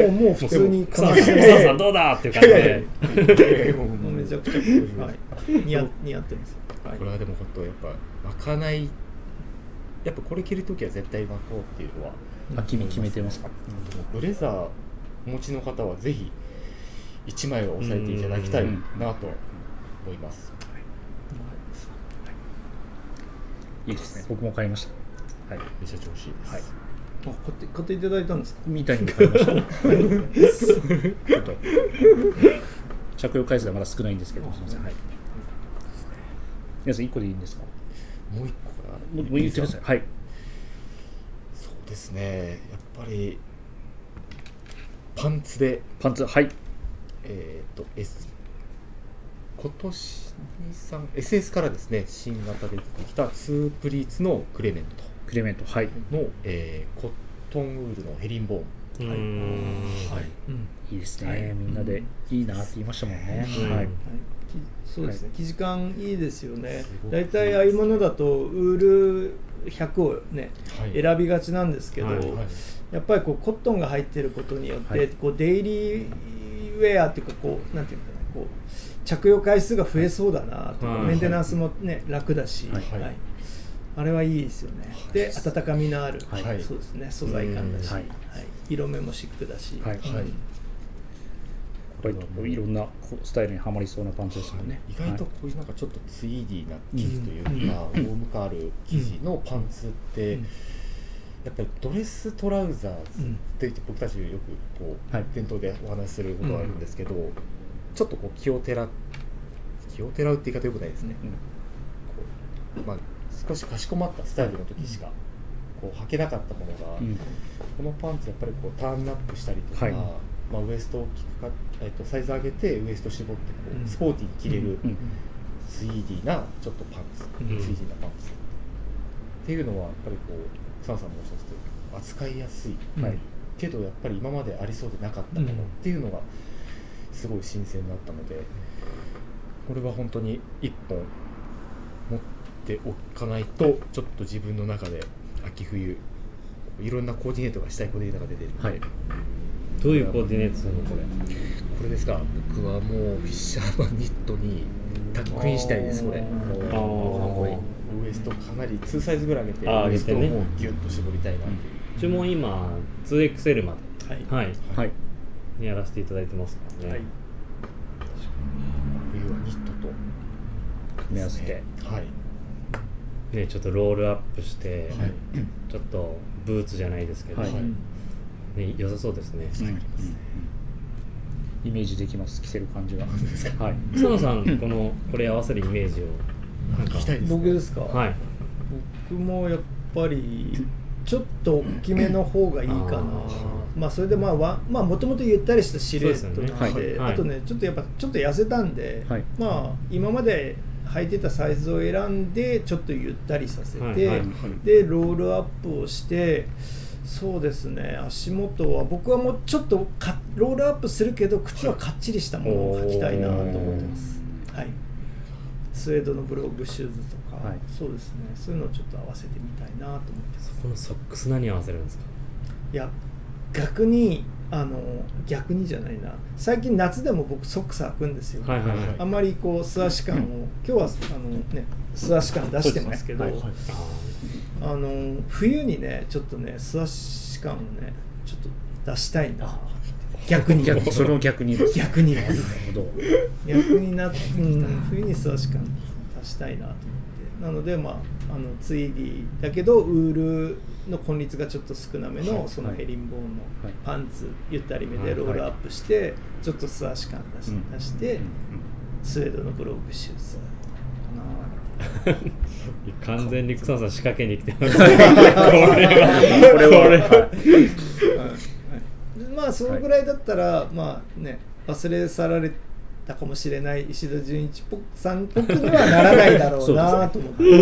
うもう普通にこ草さんどうだっていう感じで。もうめちゃくちゃ、はい、似合似合ってます。はい。これはでも本当やっぱ巻かないやっぱこれ着るときは絶対巻こうっていうのはあ君決めてますか？ブレザーお持ちの方はぜひ1枚は押さえていただきたいなと思います。い。いですね。僕も買いました。はい。めちゃ調子いいです。はい。あ買って買っていただいたんですか？みたいに買いました。ちょっと着用回数はまだ少ないんですけどすみません。はい皆さん1個でいいんですか？もう一個かな？もう言ってください。はい。そうですね。やっぱりパンツで。パンツはい。えっ、と S 今年23 SS からですね新型で出てきたツープリーツのクレメンクレメントはい。トの、えーコットンウールのヘリンボーン。うーん。はい。うん。い。いですね、はい。みんなでいいなって言いましたもんね、うん。はい。はい、きそうですね、生地感いいですよね。大体ああいうものだとウール100をねはい。選びがちなんですけど、はい。はい。やっぱりこうコットンが入ってることによって、はい。こうデイリーウェアっていうかこうなんていうのかなこう着用回数が増えそうだなとか、はい。メンテナンスもね楽だし、はい。はい。あれはいいですよね、で温かみのある、はい。そうですね素材感だし、うんははい。い色目もシックだし、はい。はいこれといろんなスタイルにはまりそうなパンツですもんね、意外とこういうなんかちょっとツイーディーな生地というか、フォーム感ある生地のパンツって、うん。やっぱりドレストラウザーズって言って僕たちよくこう、はい。店頭でお話しすることがあるんですけど、ちょっとこう気をてら気をてらうって言い方よくないですね、まあ、少しかしこまったスタイルの時しかこう履けなかったものが、うん。このパンツやっぱりこうターンアップしたりとか、はいまあ、ウエストを大きくか、えっとサイズ上げてウエスト絞ってこう、うん。スポーティーに着れる、うん。ツイーディーなちょっとパンツ、うん。ツイーディーなパンツ。っていうのはやっぱりこう草野さんもおっしゃってた扱いやすい、うん。はい。けどやっぱり今までありそうでなかったものっていうのがすごい新鮮だったのでこれは本当に一本持っておかないとちょっと自分の中で秋冬いろんなコーディネートがしたいコーディネートが出てるので、はいどういうコーディネートするのこれ？これですか？僕はもうフィッシャーマンニットにタックインしたいですこれ。あウエストかなり2サイズぐらい上げてあーウエストをもうギュッと絞りたいなっていう、うちも今 2XL まはい。ではい。はい。にやらせていただいてますからね、はい。冬はニットと。組み合わせて。はい。ね、ちょっとロールアップして、はい。ちょっとブーツじゃないですけど、はいね、良さそうですね、うんうんイメージできます。着せる感じが。はい。草野さんこのこれ合わせるイメージをなんか。聞きたいです、ね、僕ですか、はい。僕もやっぱりちょっと大きめの方がいいかな。あまあそれでまあわまあもともとゆったりしたシルエットなんそうで。ねはい。あとねちょっとやっぱちょっと痩せたんで、はい。まあ今まで履いてたサイズを選んでちょっとゆったりさせて、はい。はい。でロールアップをしてそうですね。足元は僕はもうちょっとかロールアップするけど靴はかっちりしたものを履きたいなと思ってます、はい、スウェードのブログシューズとか、はい。そうですね。そういうのをちょっと合わせてみたいなと思ってます。このソックス何合わせるんですか？いや逆にあの逆にじゃないな。最近夏でも僕ソックス履くんですよ、はいはいはい。あんまりこう素足感を今日はあのね素足感出してますけどそうですねああの冬にねちょっとね素足感をねちょっと出したいな逆に。逆それを逆に逆になる。ほど。逆にな、うん、冬に素足感出したいなと思って。なのでまああのツイディだけどウールの根率がちょっと少なめの、はい。そのヘリンボーンのはい。パンツゆったりめはい。でロールアップして、ちょっと素足感出し,、うん。出して、うん。スウェードのブログシューズ完全に草野さん仕掛けに来てますこれは。これは。まあそのぐらいだったら、まあね忘れ去られたかもしれない石田純一ぽさんっぽくにはならないだろうなと思って。はい。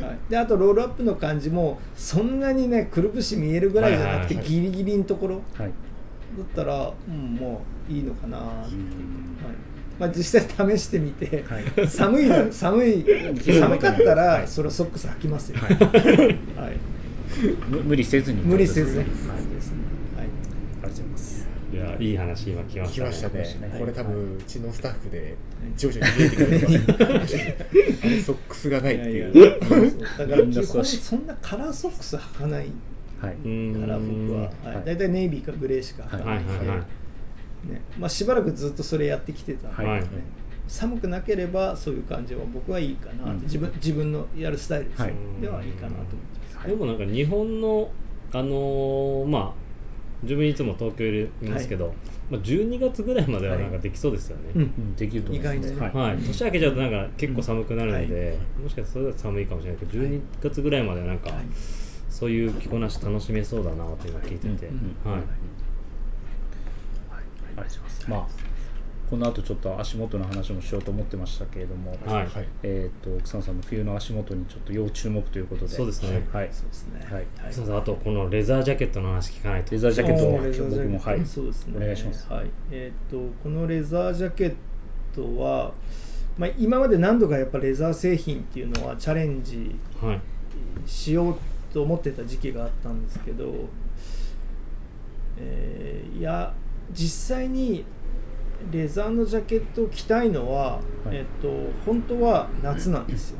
はい、であとロールアップの感じもそんなにねくるぶし見えるぐらいじゃなくてはいはいはい。ギリギリのところはい。だったら、うん、もういいのかな、はいう。んまあ、実際試してみて、はい。寒いの 寒い寒かったら、はい。それはソックス履きますよ、はい。はい。む無理せずに。無理せずに、はいはいですね。はい。ありがとうございます。いやいい話今来ましたね。したね。はいこれ多分うちのスタッフで徐々に見えてくるあれソックスがないっていう。だから基本そんなカラーソックス履かないから僕は、はいはい。大体ネイビーかグレーしか履かはないいんで、はい。はいね。まあ、しばらくずっとそれやってきてたんで、はい。はい。寒くなければそういう感じは僕はいいかなって、うん。自分自分のやるスタイルです、はい。ではいいかなと思ってます、でもなんか日本のあのーまあ自分いつも東京いますけど、まあ、12月ぐらいまではなんかできそうですよね、うん。うん。できると思います意外にね。はい。はい、年明けちゃうとなんか結構寒くなるので、うん。もしかしたら寒いかもしれないけど12月ぐらいまではなんか、はい。そういう着こなし楽しめそうだなって今聞いてて、はい、ありがとうございます。まあこの後ちょっと足元の話もしようと思ってましたけれども、はい。はい。えっ、と草野さんの冬の足元にちょっと要注目ということで。そうですね。はい、そうですね。はい。すい。ませんあとこのレザージャケットの話聞かないと。レザージャケットおーレザージャケット僕もはい。そうですね。お願いします。はい。えー、とこのレザージャケットは、まあ、今まで何度かやっぱレザー製品っていうのはチャレンジはい。しようと思ってた時期があったんですけど、えーいや実際にレザーのジャケットを着たいのは、はい。えっと本当は夏なんですよ。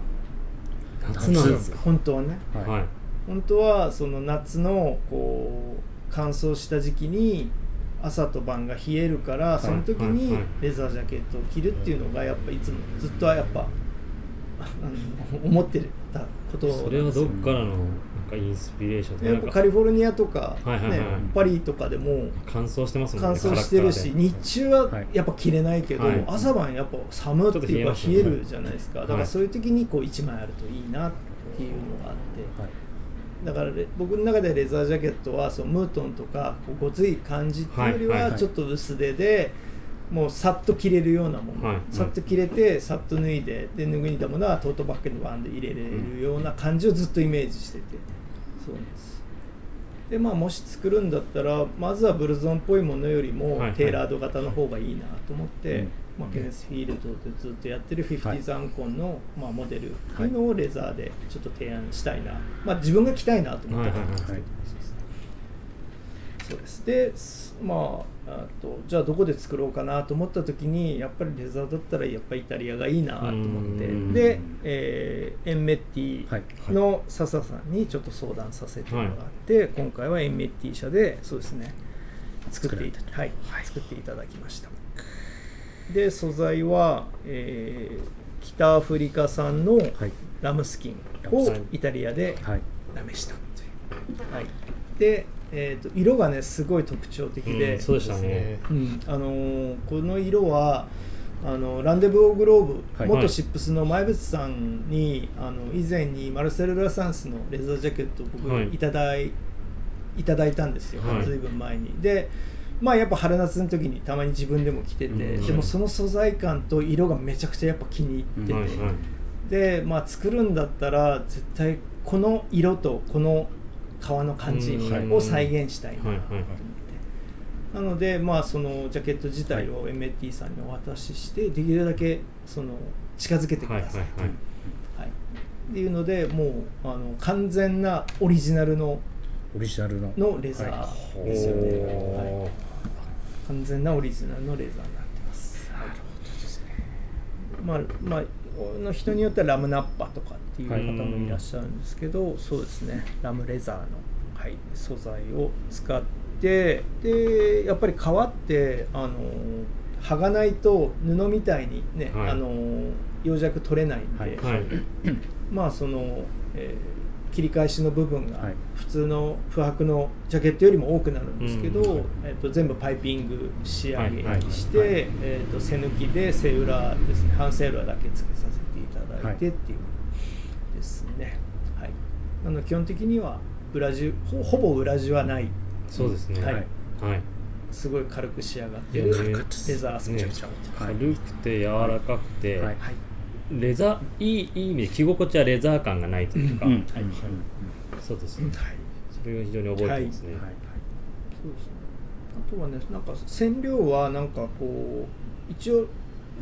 夏なんですか？本当はね。はい。はい本当はその夏のこう乾燥した時期に朝と晩が冷えるからその時はい。にはい。レザージャケットを着るっていうのがやっぱいつもずっとはやっぱ思ってたことなんですよ。それはどっからのかインスピレーションやっぱカリフォルニアとか、はいはいはい。ね、パリとかでも乾燥してますもんね。乾燥してるし、日中はやっぱ着れないけど、はい。朝晩やっぱ寒っていうか冷えるじゃないですか、だかはいらそういう時にこう1枚あるといいなっていうのがあって、はい。だからレ僕の中でレザージャケットはそのムートンとかこうごつい感じっていうよりはちょっと薄手で、もうさっと着れるようなもの、はい。さっと着れてさっと脱いでで脱いだものはトートバッグにバンで入れれるような感じをずっとイメージしてて。そうです。でまあもし作るんだったらまずはブルゾンっぽいものよりもはいはい。テーラード型の方がいいなと思って、うん。まあ、ケネスフィールドでずっとやってるフィフティーズアンコンの、まあ、モデルってい。うのをレザーでちょっと提案したいな、まあ、自分が着たいなと思ってたんですけど、はいそうです。ですまああとじゃあどこで作ろうかなと思った時にやっぱりレザーだったらやっぱりイタリアがいいなと思って。うん。で、えーエンメッティはい。の笹さんにちょっと相談させてもらって、今回はエンメッティ社でそうですね作っていたはい、作っていただきました。で素材は、えー北アフリカ産のはい。ラムスキンをはいイタリアではい。試したという、はい、で、えー、と色がねすごい特徴的で、うんそうでしたね。うんあのーこの色はあのランデブオーグローブ、はい。元シップスの前渕さんにあの以前にマルセル・ラサンスのレザージャケットを僕はい。いただいただいたんですよ、はい。ずいぶん前に。でまあやっぱ春夏の時にたまに自分でも着てて、うん。でもその素材感と色がめちゃくちゃやっぱ気に入ってて、はいはい。でまあ作るんだったら絶対この色とこの革の感じうんを再現したいな。と思って、なのでまあそのジャケット自体を MAT さんにお渡ししてできるだけその近づけてくださいと、はいはいっていうのでもうあの完全なオリジナルのオリジナルの。のレザはーですよね、おはい、完全なオリジナルのレザーになってます、はいまあまあの人によってはラムナッパとかっていう方もいらっしゃるんですけど、そうですね。ラムレザーの、はい、素材を使ってでやっぱり革ってあの剥がないと布みたいにね、はい。あの養弱取れないんで、はい。はい。まあその、えー切り返しの部分がはい。普通の不白のジャケットよりも多くなるんですけど、うんえー、と全部パイピング仕上げはいにして、はいえー、と背抜きで背裏ですね半背裏だけ付けさせていただいてっていうですね、はい。なので基本的には裏地ほほぼ裏地はない。そうですね。はい。はい。すごい軽く仕上がってるレねザースポーツ、はい軽くて柔らかくて、はい。はいレザーいいいい意味で着心地はレザー感がないというか、うんはい。そうですねはいそれが非常に覚えてますね、はい。そうですね。あとはね、なんか染料はなんかこう一応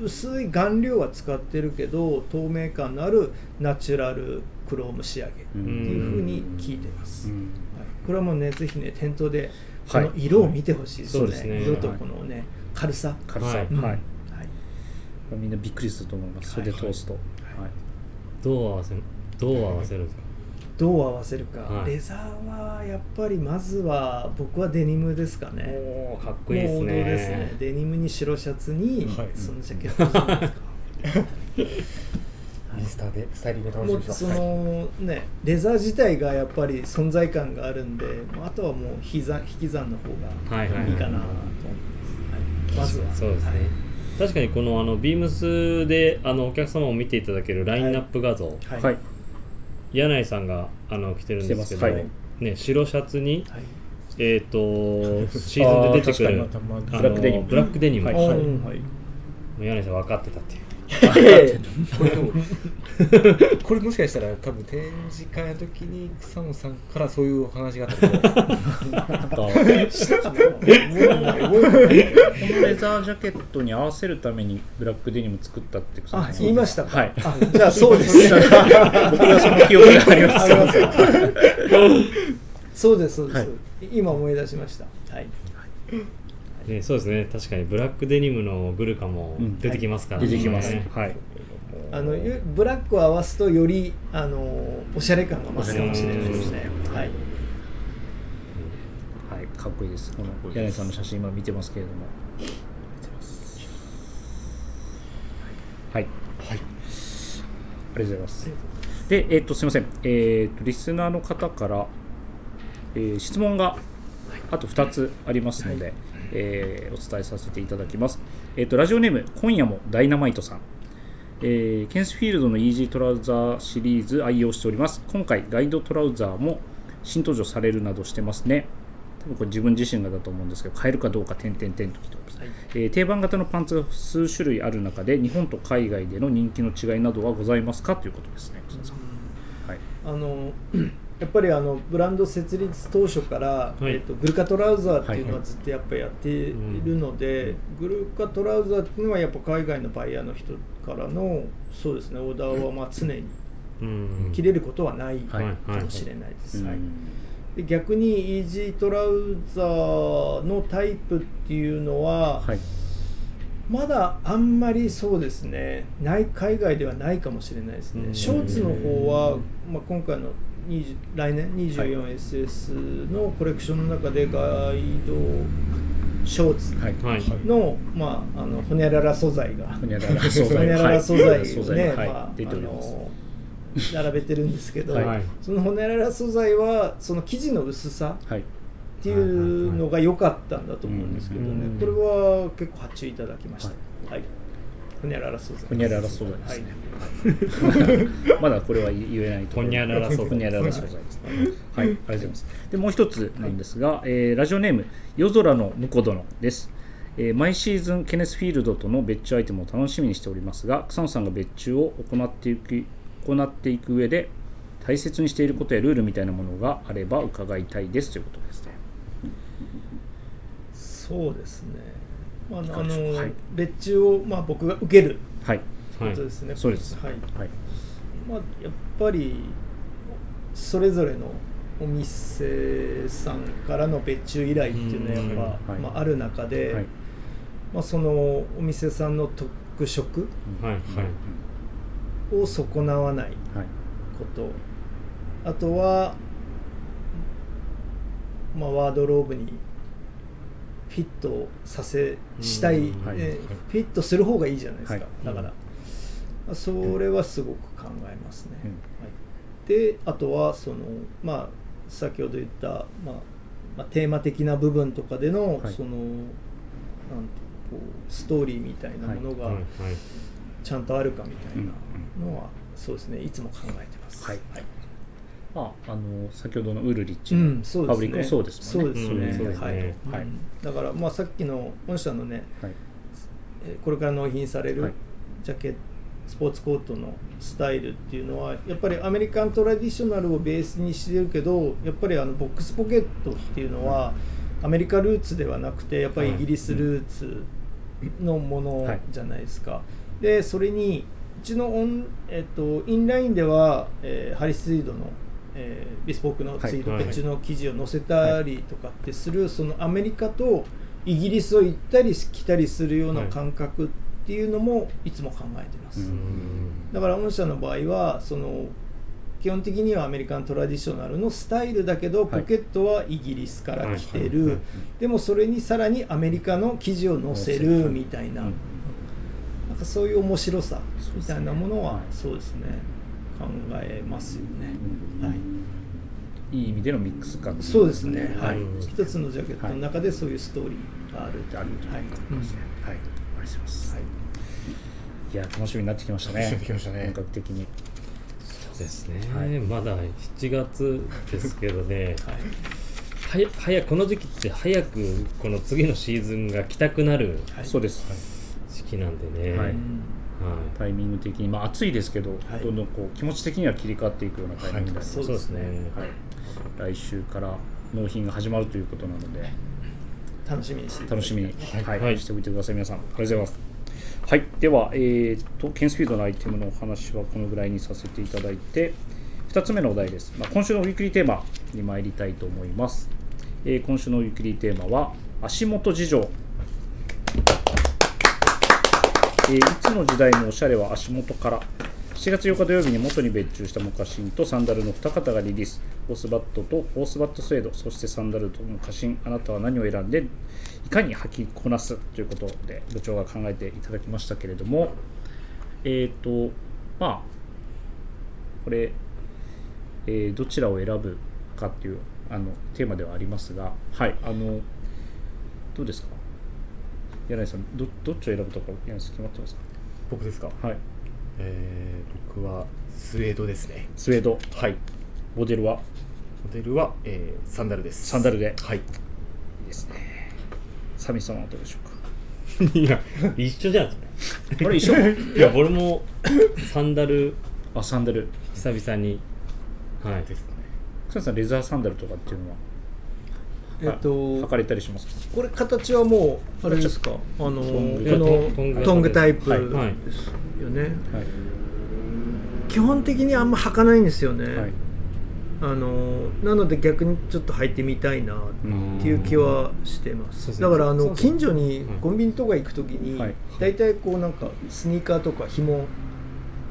薄い顔料は使ってるけど透明感のあるナチュラルクローム仕上げっていうふうに聞いてます。うん。はい、これはもうねぜひね店頭でこはい。の色を見てほしいですね。そうですね。色とこのね軽さ。軽さ。はい。うんはい。はいみんなびっくりすると思います。それで通すと。はい。どう合わせどう合わせるんですか、どう合わせるか、はい。レザーはやっぱりまずは僕はデニムですかね。おーかっこいいですね。ですね。デニムに白シャツに、はい。そのジャケットじゃないです。か インスタでスタイリング楽しもうそみにしてますのねレザー自体がやっぱり存在感があるんであとはもう引き算引き算の方はいはいはいがいいかなと思います、はい、まずは。そうですね、確かにこのあのビームスであのお客様を見ていただけるラインナップ画像、はい、はい。柳井さんがあの着てるんですけど、はい。ね、白シャツに、はい。えー、と シーズンで出てくるあのブラックデニム。ブラックデニム、はい。はい。柳井さん分かってたっていうこれでもこれもしかしたら多分展示会の時に草野さんからそういうお話があったみたいこのレザージャケットに合わせるためにブラックデニム作ったってあ言いましたか、はい。あじゃあそうです。ね僕はその記憶があります。ありますそうですそうです、はい。今思い出しました。はいね、そうですね。確かにブラックデニムのグルカもうん。出てきますから出てきます。ねはい。あのゆブラックを合わすとよりあのおしゃれ感が増すかもしれないですね。はい。はい、かっこいいです。この柳井さんの写真今見てますけれども。はい。はい。ありがとうございます。で、えっ、と、すみません。えっ、と、リスナーの方から、えー質問があと2つありますので、えーお伝えさせていただきます。えっ、と、ラジオネーム、今夜もダイナマイトさん。えーケンスフィールドのイージートラウザーシリーズ愛用しております。今回、ガイドトラウザーも新登場されるなどしてますね。多分これ自分自身がだと思うんですけど、買えるかどうか、点々点と来ております。はいえー定番型のパンツが数種類ある中で、日本と海外での人気の違いなどはございますか？ということですね。はい。あのやっぱりあのブランド設立当初から、い。えっとグルカトラウザーっていうのはずっとやっぱりやっているので、グルカトラウザーっていうのはやっぱ海外のバイヤーの人からのそうですねオーダーはまあ常にうん。切れることはないかはいもしれないです。うん。はい。で逆にイージートラウザーのタイプっていうのは、はい。まだあんまりそうですねない海外ではないかもしれないですね、うん。ショーツの方は、まあ、今回の20来年 24SS のコレクションの中でガイドショーツはい。はいの,、まあ、あのホニャララ素材がほにゃらら素材ホニャララ素材はいを素材ね、はいまあ、出ております。あの並べてるんですけど、はいそのホニャララ素材はその生地の薄さはい。っていうのが良かったんだと思うんですけどね、うんこれは結構発注いただきました。はい。ほにゃらら素材。ほにゃらら素材ですはいね。まだこれは言えないとほにゃらら素材ほにゃらら素材です。はい、ありがとうございます。で、もう一つなんですが、えーラジオネーム、夜空の婿殿です。えー毎シーズン、ケネスフィールドとの別注アイテムを楽しみにしておりますが、草野さんが別注を行っていく行っていく上で、大切にしていることやルールみたいなものがあれば伺いたいですということですね。そうですね、まあ、の、はい。別注を、まあ、僕が受けるはい、はいことですね、そうです。はい。はい、まあ、やっぱりそれぞれのお店さんからの別注依頼っていうのはやっぱ、まあ、ある中で、はい、まあ、そのお店さんの特色はい。はい。を損なわないはい、こと。あとは、まあ、ワードローブにフィットさせしたい、えーフィットする方がいいじゃないですか、はい。だから、まあそれはすごく考えますね、うん。はい、であとはそのまあ先ほど言った、まあまあ、テーマ的な部分とかでの、はい。そのなんていうこうストーリーみたいなものが、はい。はい。ちゃんとあるかみたいなのは、そうですね。いつも考えてます。はいまあ、あの先ほどのウルリッチうのん、そうですね。ファブリックもそうですもんね。そうですはい。だからまあさっきの御社のね、はい。えーこれから納品されはい。るジャケット、スポーツコートのスタイルっていうのはやっぱりアメリカントラディショナルをベースにしてるけど、やっぱりあのボックスポケットっていうのはアメリカルーツではなくてやっぱりイギリスルーツのものじゃないですか。でそれにうちのオン、えっと、インラインでは、えーハリス・ツイードの、えービスポークのツイード、はいペチの記事を載せたりとかってする、そのアメリカとイギリスを行ったり来たりするような感覚っていうのもいつも考えてます、うん。だから御社の場合はその基本的にはアメリカントラディショナルのスタイルだけどはい。ポケットはイギリスから来てはい。るでもそれにさらにアメリカの記事を載せるみたいな。うん。なんかそういう面白さみたいなものははいそうですね考えますよね、うん。はい。いい意味でのミックス感。そうですね、はい。うん。一つのジャケットの中でそういうストーリーがあるあるとはいいう。ことですね。はい、ありがとうございます。はい。いや、楽しみになってきましたね。楽しみになってきましたね。本格的に。そうですね、はい。まだ7月ですけどね。はい。はや早くこの時期って早くこの次のシーズンが来たくなるはい。そうです。時期なんでね、はいはいタイミング的に、まあ暑いですけど、はいどんどんこう気持ち的には切り替わっていくようなタイミングになります。はいそうですねはい。来週から納品が始まるということなので、楽しみにして楽しみに、はいはいしておいてください。皆さん、ありがとうございます。はい、では、えー、とケンスフィードのアイテムのお話はこのぐらいにさせていただいて、2つ目のお題です。まあ、今週のウィークリーテーマに参りたいと思います。えー今週のウィークリーテーマは、足元事情。えーいつの時代もおしゃれは足元から。7月8日土曜日に元に別注したモカシンとサンダルの2型がリリース。ホースバットとホースバットスウェード、そしてサンダルとモカシン。あなたは何を選んで、いかに履きこなす？ということで、部長が考えていただきましたけれども、えっ、と、まあ、これ、えーどちらを選ぶかっていうあのテーマではありますが、はい、あの、どうですか？柳井さんど、どっちを選ぶとか、柳井さん決まってます僕ですか？かはい。えー、僕はスウェードですね。スウェード、はい。モデルは？モデルは、えー、サンダルです。サンダルで。はい。いいですね。サミさんはどうでしょうか？いや一緒じゃん。そこれ一緒？れ いや俺もサンダルあ、サンダル。久々にはい。ですね草野さん、レザーサンダルとかっていうのは、えっと履かれたりしますか？これ形はもうあれですか？あのこのトング。タイプはいはいですよね、はい。基本的にあんま履かないんですよね、はい。あのなので逆にちょっと履いてみたいなっていう気はしてます、だからあの近所にはい。コンビニとか行く時にはい。大体こうなんかスニーカーとか紐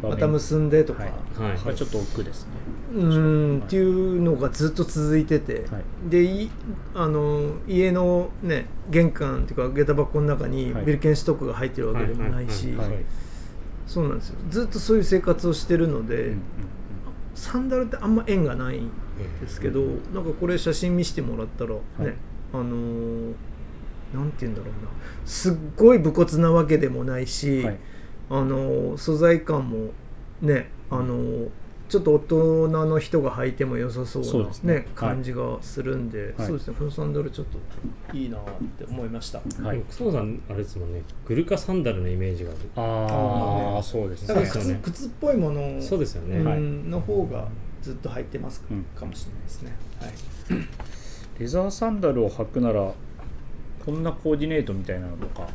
また結んでとか、はい。はい。ちょっと奥ですね。うーんっていうのがずっと続いてて、はい。でいあの家のね玄関っていうか下駄箱の中にはい。ビルケンストックが入ってるわけでもないし、そうなんですよ。ずっとそういう生活をしてるので、うんうんサンダルってあんま縁がないんですけど、なんかこれ写真見せてもらったらね、はい。あのーなんて言うんだろうな。すっごい武骨なわけでもないし、はい。あのー素材感もねあのーちょっと大人の人が履いても良さそうなね。ね感じがするんで、はい。そうですね。このサンダルちょっといいなって思いました、はい。草野さんあれですもんね。グルカサンダルのイメージがある。ああそうですだからね。靴,、靴っぽいものそうですよね。うんはい。の方がずっと履いてますか,、うん。かもしれないですね、はい、レザーサンダルを履くならこんなコーディネートみたいなのとか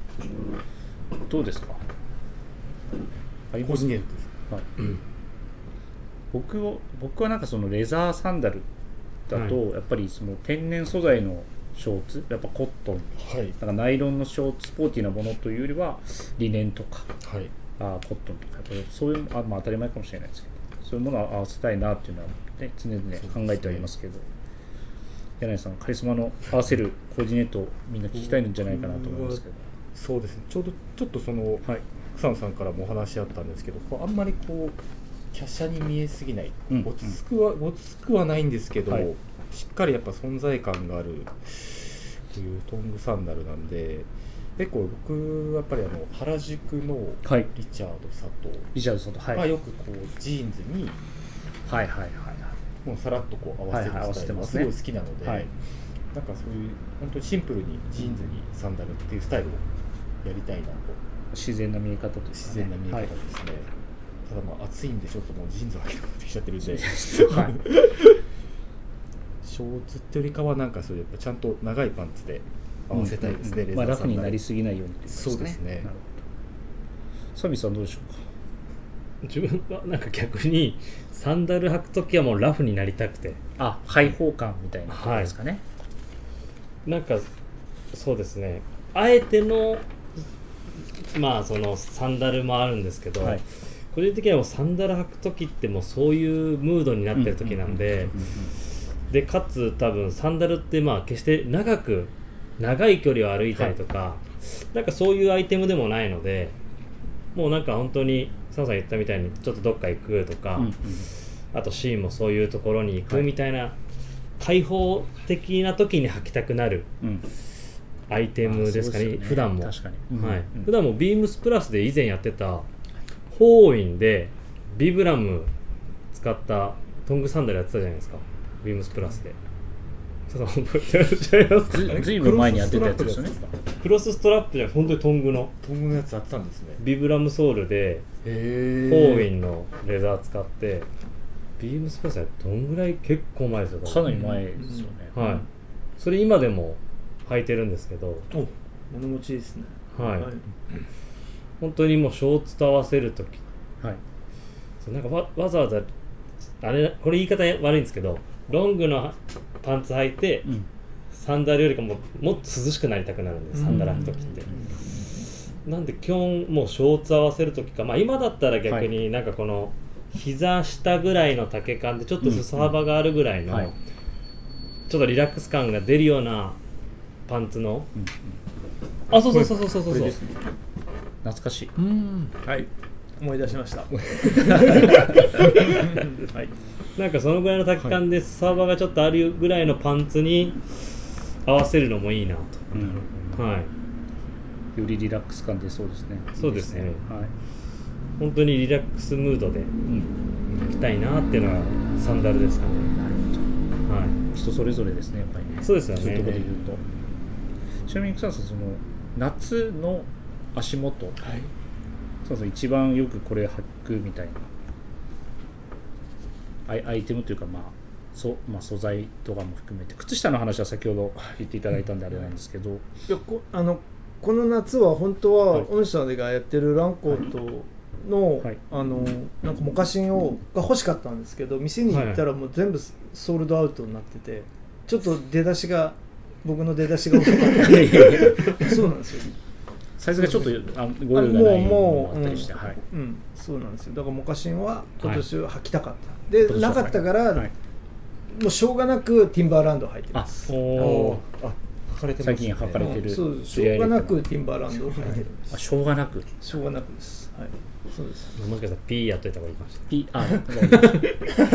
どうですか？コーディネートですはい。うん僕を僕はなんかそのレザーサンダルだと、やっぱりその天然素材のショーツやっぱコットンはい。なんかナイロンのショーツスポーティーなものというよりはリネンとかはい。あーコットンとかそういうあ、まあ、当たり前かもしれないですけどそういうものを合わせたいなっていうのは、ね、常々考えてはいますけど柳井さんカリスマの合わせるコーディネートをみんな聞きたいんじゃないかなと思いますけど、そうですね。ちょうどちょっとそのはい。草野さんからもお話あったんですけどあんまりこう華奢に見えすぎない、うん。落ち着くは落ち着くはないんですけど、はい。しっかりやっぱ存在感があるというトングサンダルなんで結構僕はやっぱりあの原宿のはい。リチャード佐藤リチャードさんとはい、がよくこうジーンズにはいはいはいもうさらっとこう合わせるスタイル。がすごい好きなので、はい。なんかそういう本当にシンプルにジーンズにサンダルっていうスタイルをやりたいなと。自然な見え方とね。自然な見え方はいですね、ただまあ暑いんでちょっともうジーンズを履きたくなってきちゃってるんで。はい。ショーツってよりかはなんかそういうやっぱちゃんと長いパンツで合わせたいですね、うんまあ、ラフになりすすぎないようにっていそうですね。なるほどサミさんどうでしょうか？自分はなんか逆にサンダル履く時はもうラフになりたくて。あ開放感みたいなことですかね、なんかそうですね。あえてのまあそのサンダルもあるんですけど、はい個人的にはもうサンダル履く時ってもうそういうムードになってる時なんで、でかつ多分サンダルってまあ決して長く長い距離を歩いたりとか、なんかそういうアイテムでもないのでもうなんか本当にサンさん言ったみたいにちょっとどっか行くとか、うんうん。あとシーンもそういうところに行はいくみたいな、開放的な時に履きたくなるうん。アイテムですかね。あそうよ普段も、はいうん。普段もビームスプラスで以前やってたホーインでビブラム使ったトングサンダルやってたじゃないですか。ビームスプラスで。ちょっと覚えてらっしゃいますか？ずずいぶん前にやってたやつですよね。クロスストラップじゃ本当にトングの。トングのやつあったんですね。ビブラムソールでへホーインのレザー使ってビームスプラスはどんぐらい結構前ですよかなり前ですよね、はい。それ今でも履いてるんですけど。お物持ちいいですね。はい本当にもうショーツと合わせる時。はい。そうなんかわわざわざあれこれ言い方悪いんですけどロングのパンツ履いてうん。サンダルよりかももっと涼しくなりたくなるんでサンダル履く時って。なんで基本もうショーツ合わせる時か。まあ今だったら逆になんかこの膝下ぐらいの丈感でちょっと裾幅があるぐらいのはい。ちょっとリラックス感が出るようなパンツの。うん。あそうそうそうそうそうそう。これですね懐かしい。うん。はい。思い出しました。はい。なんかそのぐらいの丈感で裾幅がちょっとあるぐらいのパンツに合わせるのもいいなうんとはい。よりリラックス感出そうですね。そうですね。はい。本当にリラックスムードでうん。履きたいなっていうのがサンダルですかね。なるほど。は人それぞれですねやっぱりね。そうですよね。そういうところで言うと。ちなみに草野さんその夏の足元。はい。そうそう一番よくこれ履くみたいな。アイアイテムというかまあそまあ、素材とかも含めて。靴下の話は先ほど言っていただいたんであれなんですけど、いやこあのこの夏は本当ははい。御社がやってるランコートの,、はい。あのなんかモカシンをが欲しかったんですけど店に行ったらもう全部ソールドアウトになっててちょっと出だしが僕の出だしが遅かった。そうなんですよ、サイズがちょっとあごあ用がないのももあうもう、ったりして、はい。うん。うんそうなんですよ。だからモカシンは今年は履きたかった、今でなかったから、はい。もうしょうがなくティンバーランド履いてます。おおおあ履かれてます最近履かれてるうん。そうしょうがなくティンバーランドを履いてるんですあしょうがなく。しょうがなくです。はい。そうです。もしかしたら P やっといた方がいいかもし P あわかりまし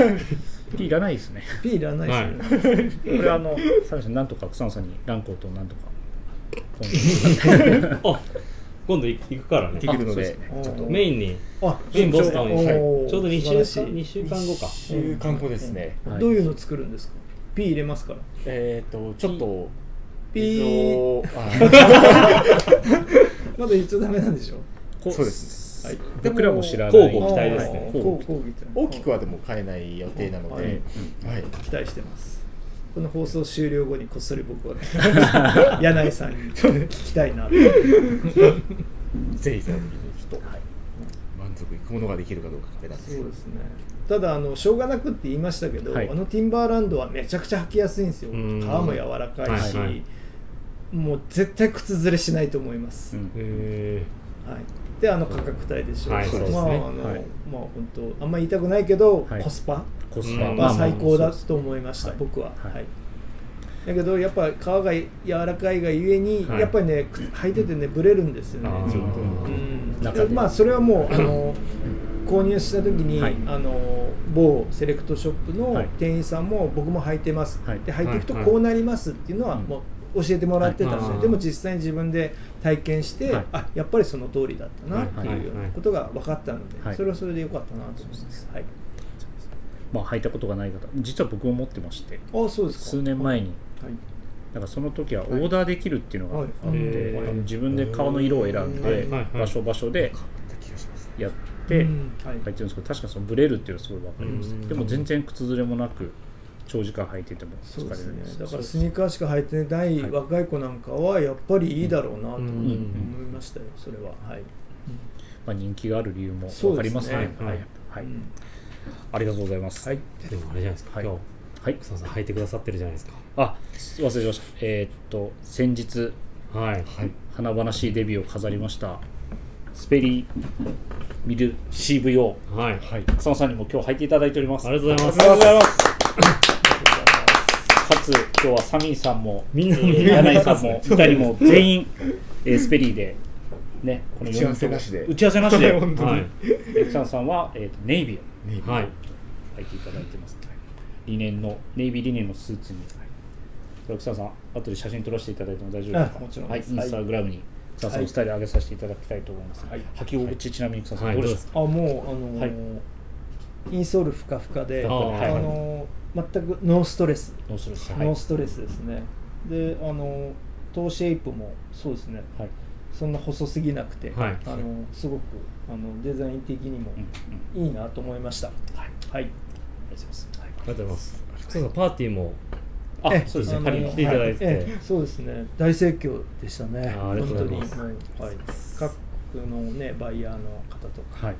た P いらないですね。P いらないですよね、これあのサミさんなんとか草野さんにランコートをなんとかあ今度行くからね。できるのであそうですね。ちょっと。メインに。あメインボストンに。はいちょうど2週間二週間後か。週間後ですね、はい。どういうの作るんですか？P 入れますから。えっ、とちょっとピー。まだ言っちゃダメなんでしょ？こそうです。はい。僕らも知らない。交互期待ですね。あー交互交互期待。大きくはでも変えない予定なので、ははいい。期待してますこの放送終了後にこっそり僕は 柳井さんに聞きたいなと。ぜひその時にちょっと、満足いくものができるかどうかです。そうですね。ただあのしょうがなくって言いましたけど、はい。あのティンバーランドはめちゃくちゃ履きやすいんですよ。皮うん。も柔らかいし、はいはい。もう絶対靴ずれしないと思います、うん。へはい、であの価格帯でしょう、はい。そうですね。まああの、はい。まあ本当あんまり言いたくないけど、はい。コスパコスうん。パまあまあは最高だと思いました、はい僕は、はい。はい。だけどやっぱ皮が柔らかいがゆえに、はい。やっぱりねく履いててねブレるんですよねあー。ずっと、うん。まあそれはもうあの購入した時に、はい。あの某セレクトショップのはい。店員さんも僕も履いてます、はい。で履いていくとはい。こうなりますっていうのはうんもう教えてもらってたんですよ、はい。でも実際に自分で体験して、はい。あやっぱりその通りだったなっていうようなことが分かったので、はい。それはそれでよかったなと思います、はい、まあ履いたことがない方実は僕も持ってましてあそうですか。数年前に。はい。だからその時はオーダーできるっていうのがあって、はいはいあの自分で顔の色を選んで、場所場所でやって履い。てるんですけど確かそのブレるっていうのはすごい分かります。うん。でも全然靴ずれもなく長時間履いてても疲れそうですね。だからスニーカーしか履いてないはい。若い子なんかはやっぱりいいだろうなと思いうんましたよそれは。はい、まあ、人気がある理由も分かりますね。はい、はい。うんありがとうございます。はい。でもあれじゃないですか、はい。今日はい。草野さん履いてくださってるじゃないですか。あ忘れてました。えーっと先日はい、はい。華々しいデビューを飾りましたスペリミル CVO はい、はい。草野さんにも今日履いていただいております。ありがとうございます。ありがとうございます。かつ今日はサミーさんもみんなえー柳井さんも2人も全員、えースペリーでねこの打ち合わせなしで。打ち合わせなしで。本当に。はい。え草野さんは、えーとネイビーをネイビー。はい。履いていただいてます、リネンのネイビーリネンのスーツに、はい、草野さん後で写真撮らせていただいても大丈夫ですか？あもちろんはい、インスタグラムに草野さんのスタイル上げさせていただきたいと思います、はい。履き心地ちなみに草野さん、はい。どうでしょうか？あもうあのーはい。インソールふかふかでああーのー全くノーストレス、どうするですか、ノーストレスですね。であのートーシェイプもそうですね。はい。そんな細すぎなくて、はい。あのすごくあのデザイン的にもいいなと思いました、はい。はい。ありがとうございます、はい。ありがとうございます。草野さんパーティーもあえそうですね、来ていただいて。はええそうですね。大盛況でしたね。あありがとうございます。はい、各国のねバイヤーの方とか、はい。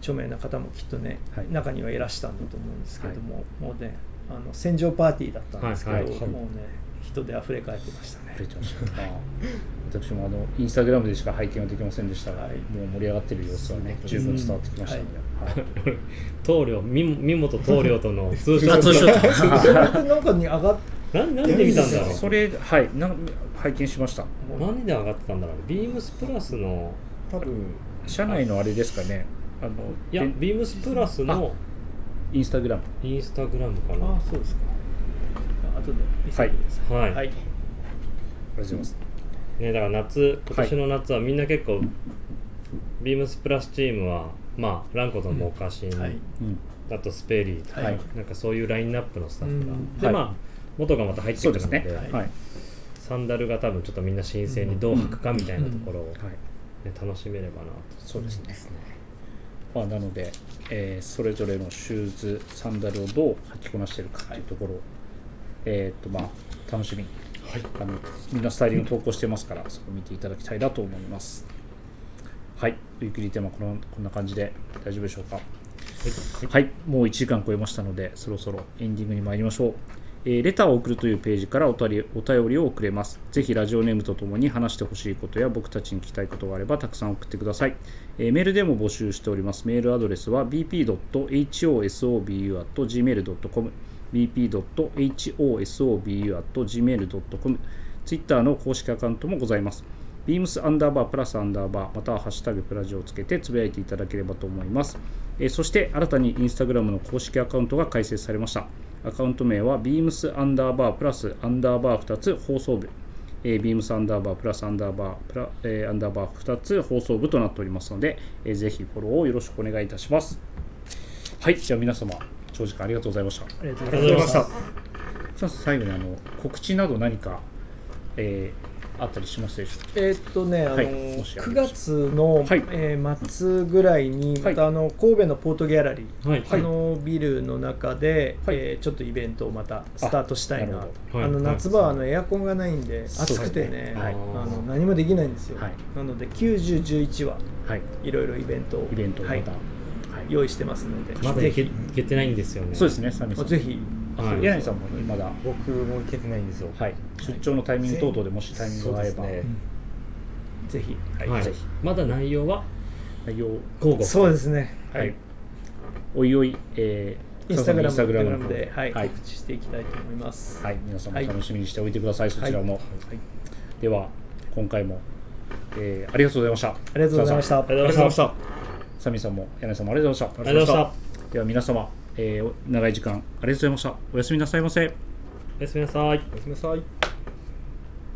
著名な方もきっとね、はい。中にはいらしたんだと思うんですけども、もうねあの戦場パーティーだったんですけど、はいはい。はいもうね人で溢れ返ってましたね 私もあのインスタグラムでしか拝見はできませんでしたが、はい。もう盛り上がってる様子はね十分伝わってきましたので、はい。棟梁み三本棟梁とのツーショあツーショッットトそれってなんかに上がっ なんなんで見たんだろう。それはい。なん拝見しました。何で上がってたんだろう。ビームスプラスの多分。社内のあれですかね。あのいやでビームスプラスのインスタグラム。インスタグラムかあなそうですか。後で見せてください。はい、はい。ありがとうございます、ねだから夏今年の夏はみんな結構、ビームスプラスチームはまあランコとモーカシン、はいうん。あとスペリーとか、はい。なんかそういうラインナップのスタッフが、うん。はい。でまあ元がまた入ってくるのでね。はい、サンダルが多分ちょっとみんな新鮮にどう履くかみたいなところを、ねはい、楽しめればなと。そうですね。まあ、なので、えーそれぞれのシューズサンダルをどう履きこなしているかというところを、えーっとまあ楽しみに、あのみんなスタイリング投稿してますからそこを見ていただきたいなと思いますはいウィークリーテーマこのこんな感じで大丈夫でしょうか？はい、もう1時間超えましたので、そろそろエンディングに参りましょう。えーレターを送るというページからおたりお便りを送れます。ぜひラジオネームとともに話してほしいことや僕たちに聞きたいことがあればたくさん送ってください。えーメールでも募集しております。メールアドレスは bp.hosobu.gmail.com bp.hosobu.gmail.com ツイッターの公式アカウントもございます。beams アンダーバープラスアンダーバーまたはハッシュタグプラジをつけてつぶやいていただければと思います。えーそして新たにインスタグラムの公式アカウントが開設されました。アカウント名は beams アンダーバープラスアンダーバー2つ放送部えー、ビームスアンダーバープラスアンダーバープラ、えーアンダーバー2つ放送部となっておりますので、えーぜひフォローをよろしくお願いいたしますはいじゃあ皆様長時間ありがとうございました。ありがとうございました。さあ最後にあの告知など何か、えーあったりしますでしょうか？えーっとね、あのはいもしあり9ました。月の、はい。えー末ぐらいにはい。またあの神戸のポートギャラリー、はい。あのビルの中で、はい。えーちょっとイベントをまたスタートしたいなあのはい。夏場はあのエアコンがないんで暑くてね、はい。あの何もできないんですよ、はい。なので9011ははい。いろいろイベントをイベントをまた、用意してますので、まだぜひ。いけてないんですよね。そうですねサミさんぜひ。あはい。柳井さんもまだ。僕も行けてないんですよ。はい。出張のタイミング等々でもしタイミングが合えば、ぜひ。はい。はい。ぜひ。まだ内容は？内容。交互。そうですね。はい、おいおい、えー、インスタグラムインスタグラムの方で、はい。はい。告知していきたいと思います、はい、皆さんもはい。楽しみにしておいてください、そちらも、はい。では今回も、えーありがとうございました。あありがとうございました。ありがとうございましたサミさんも柳井さんもありがとうございました。ありがとうございました。では皆様、えー長い時間ありがとうございました。おやすみなさいませ。おやすみなさい。おやすみなさい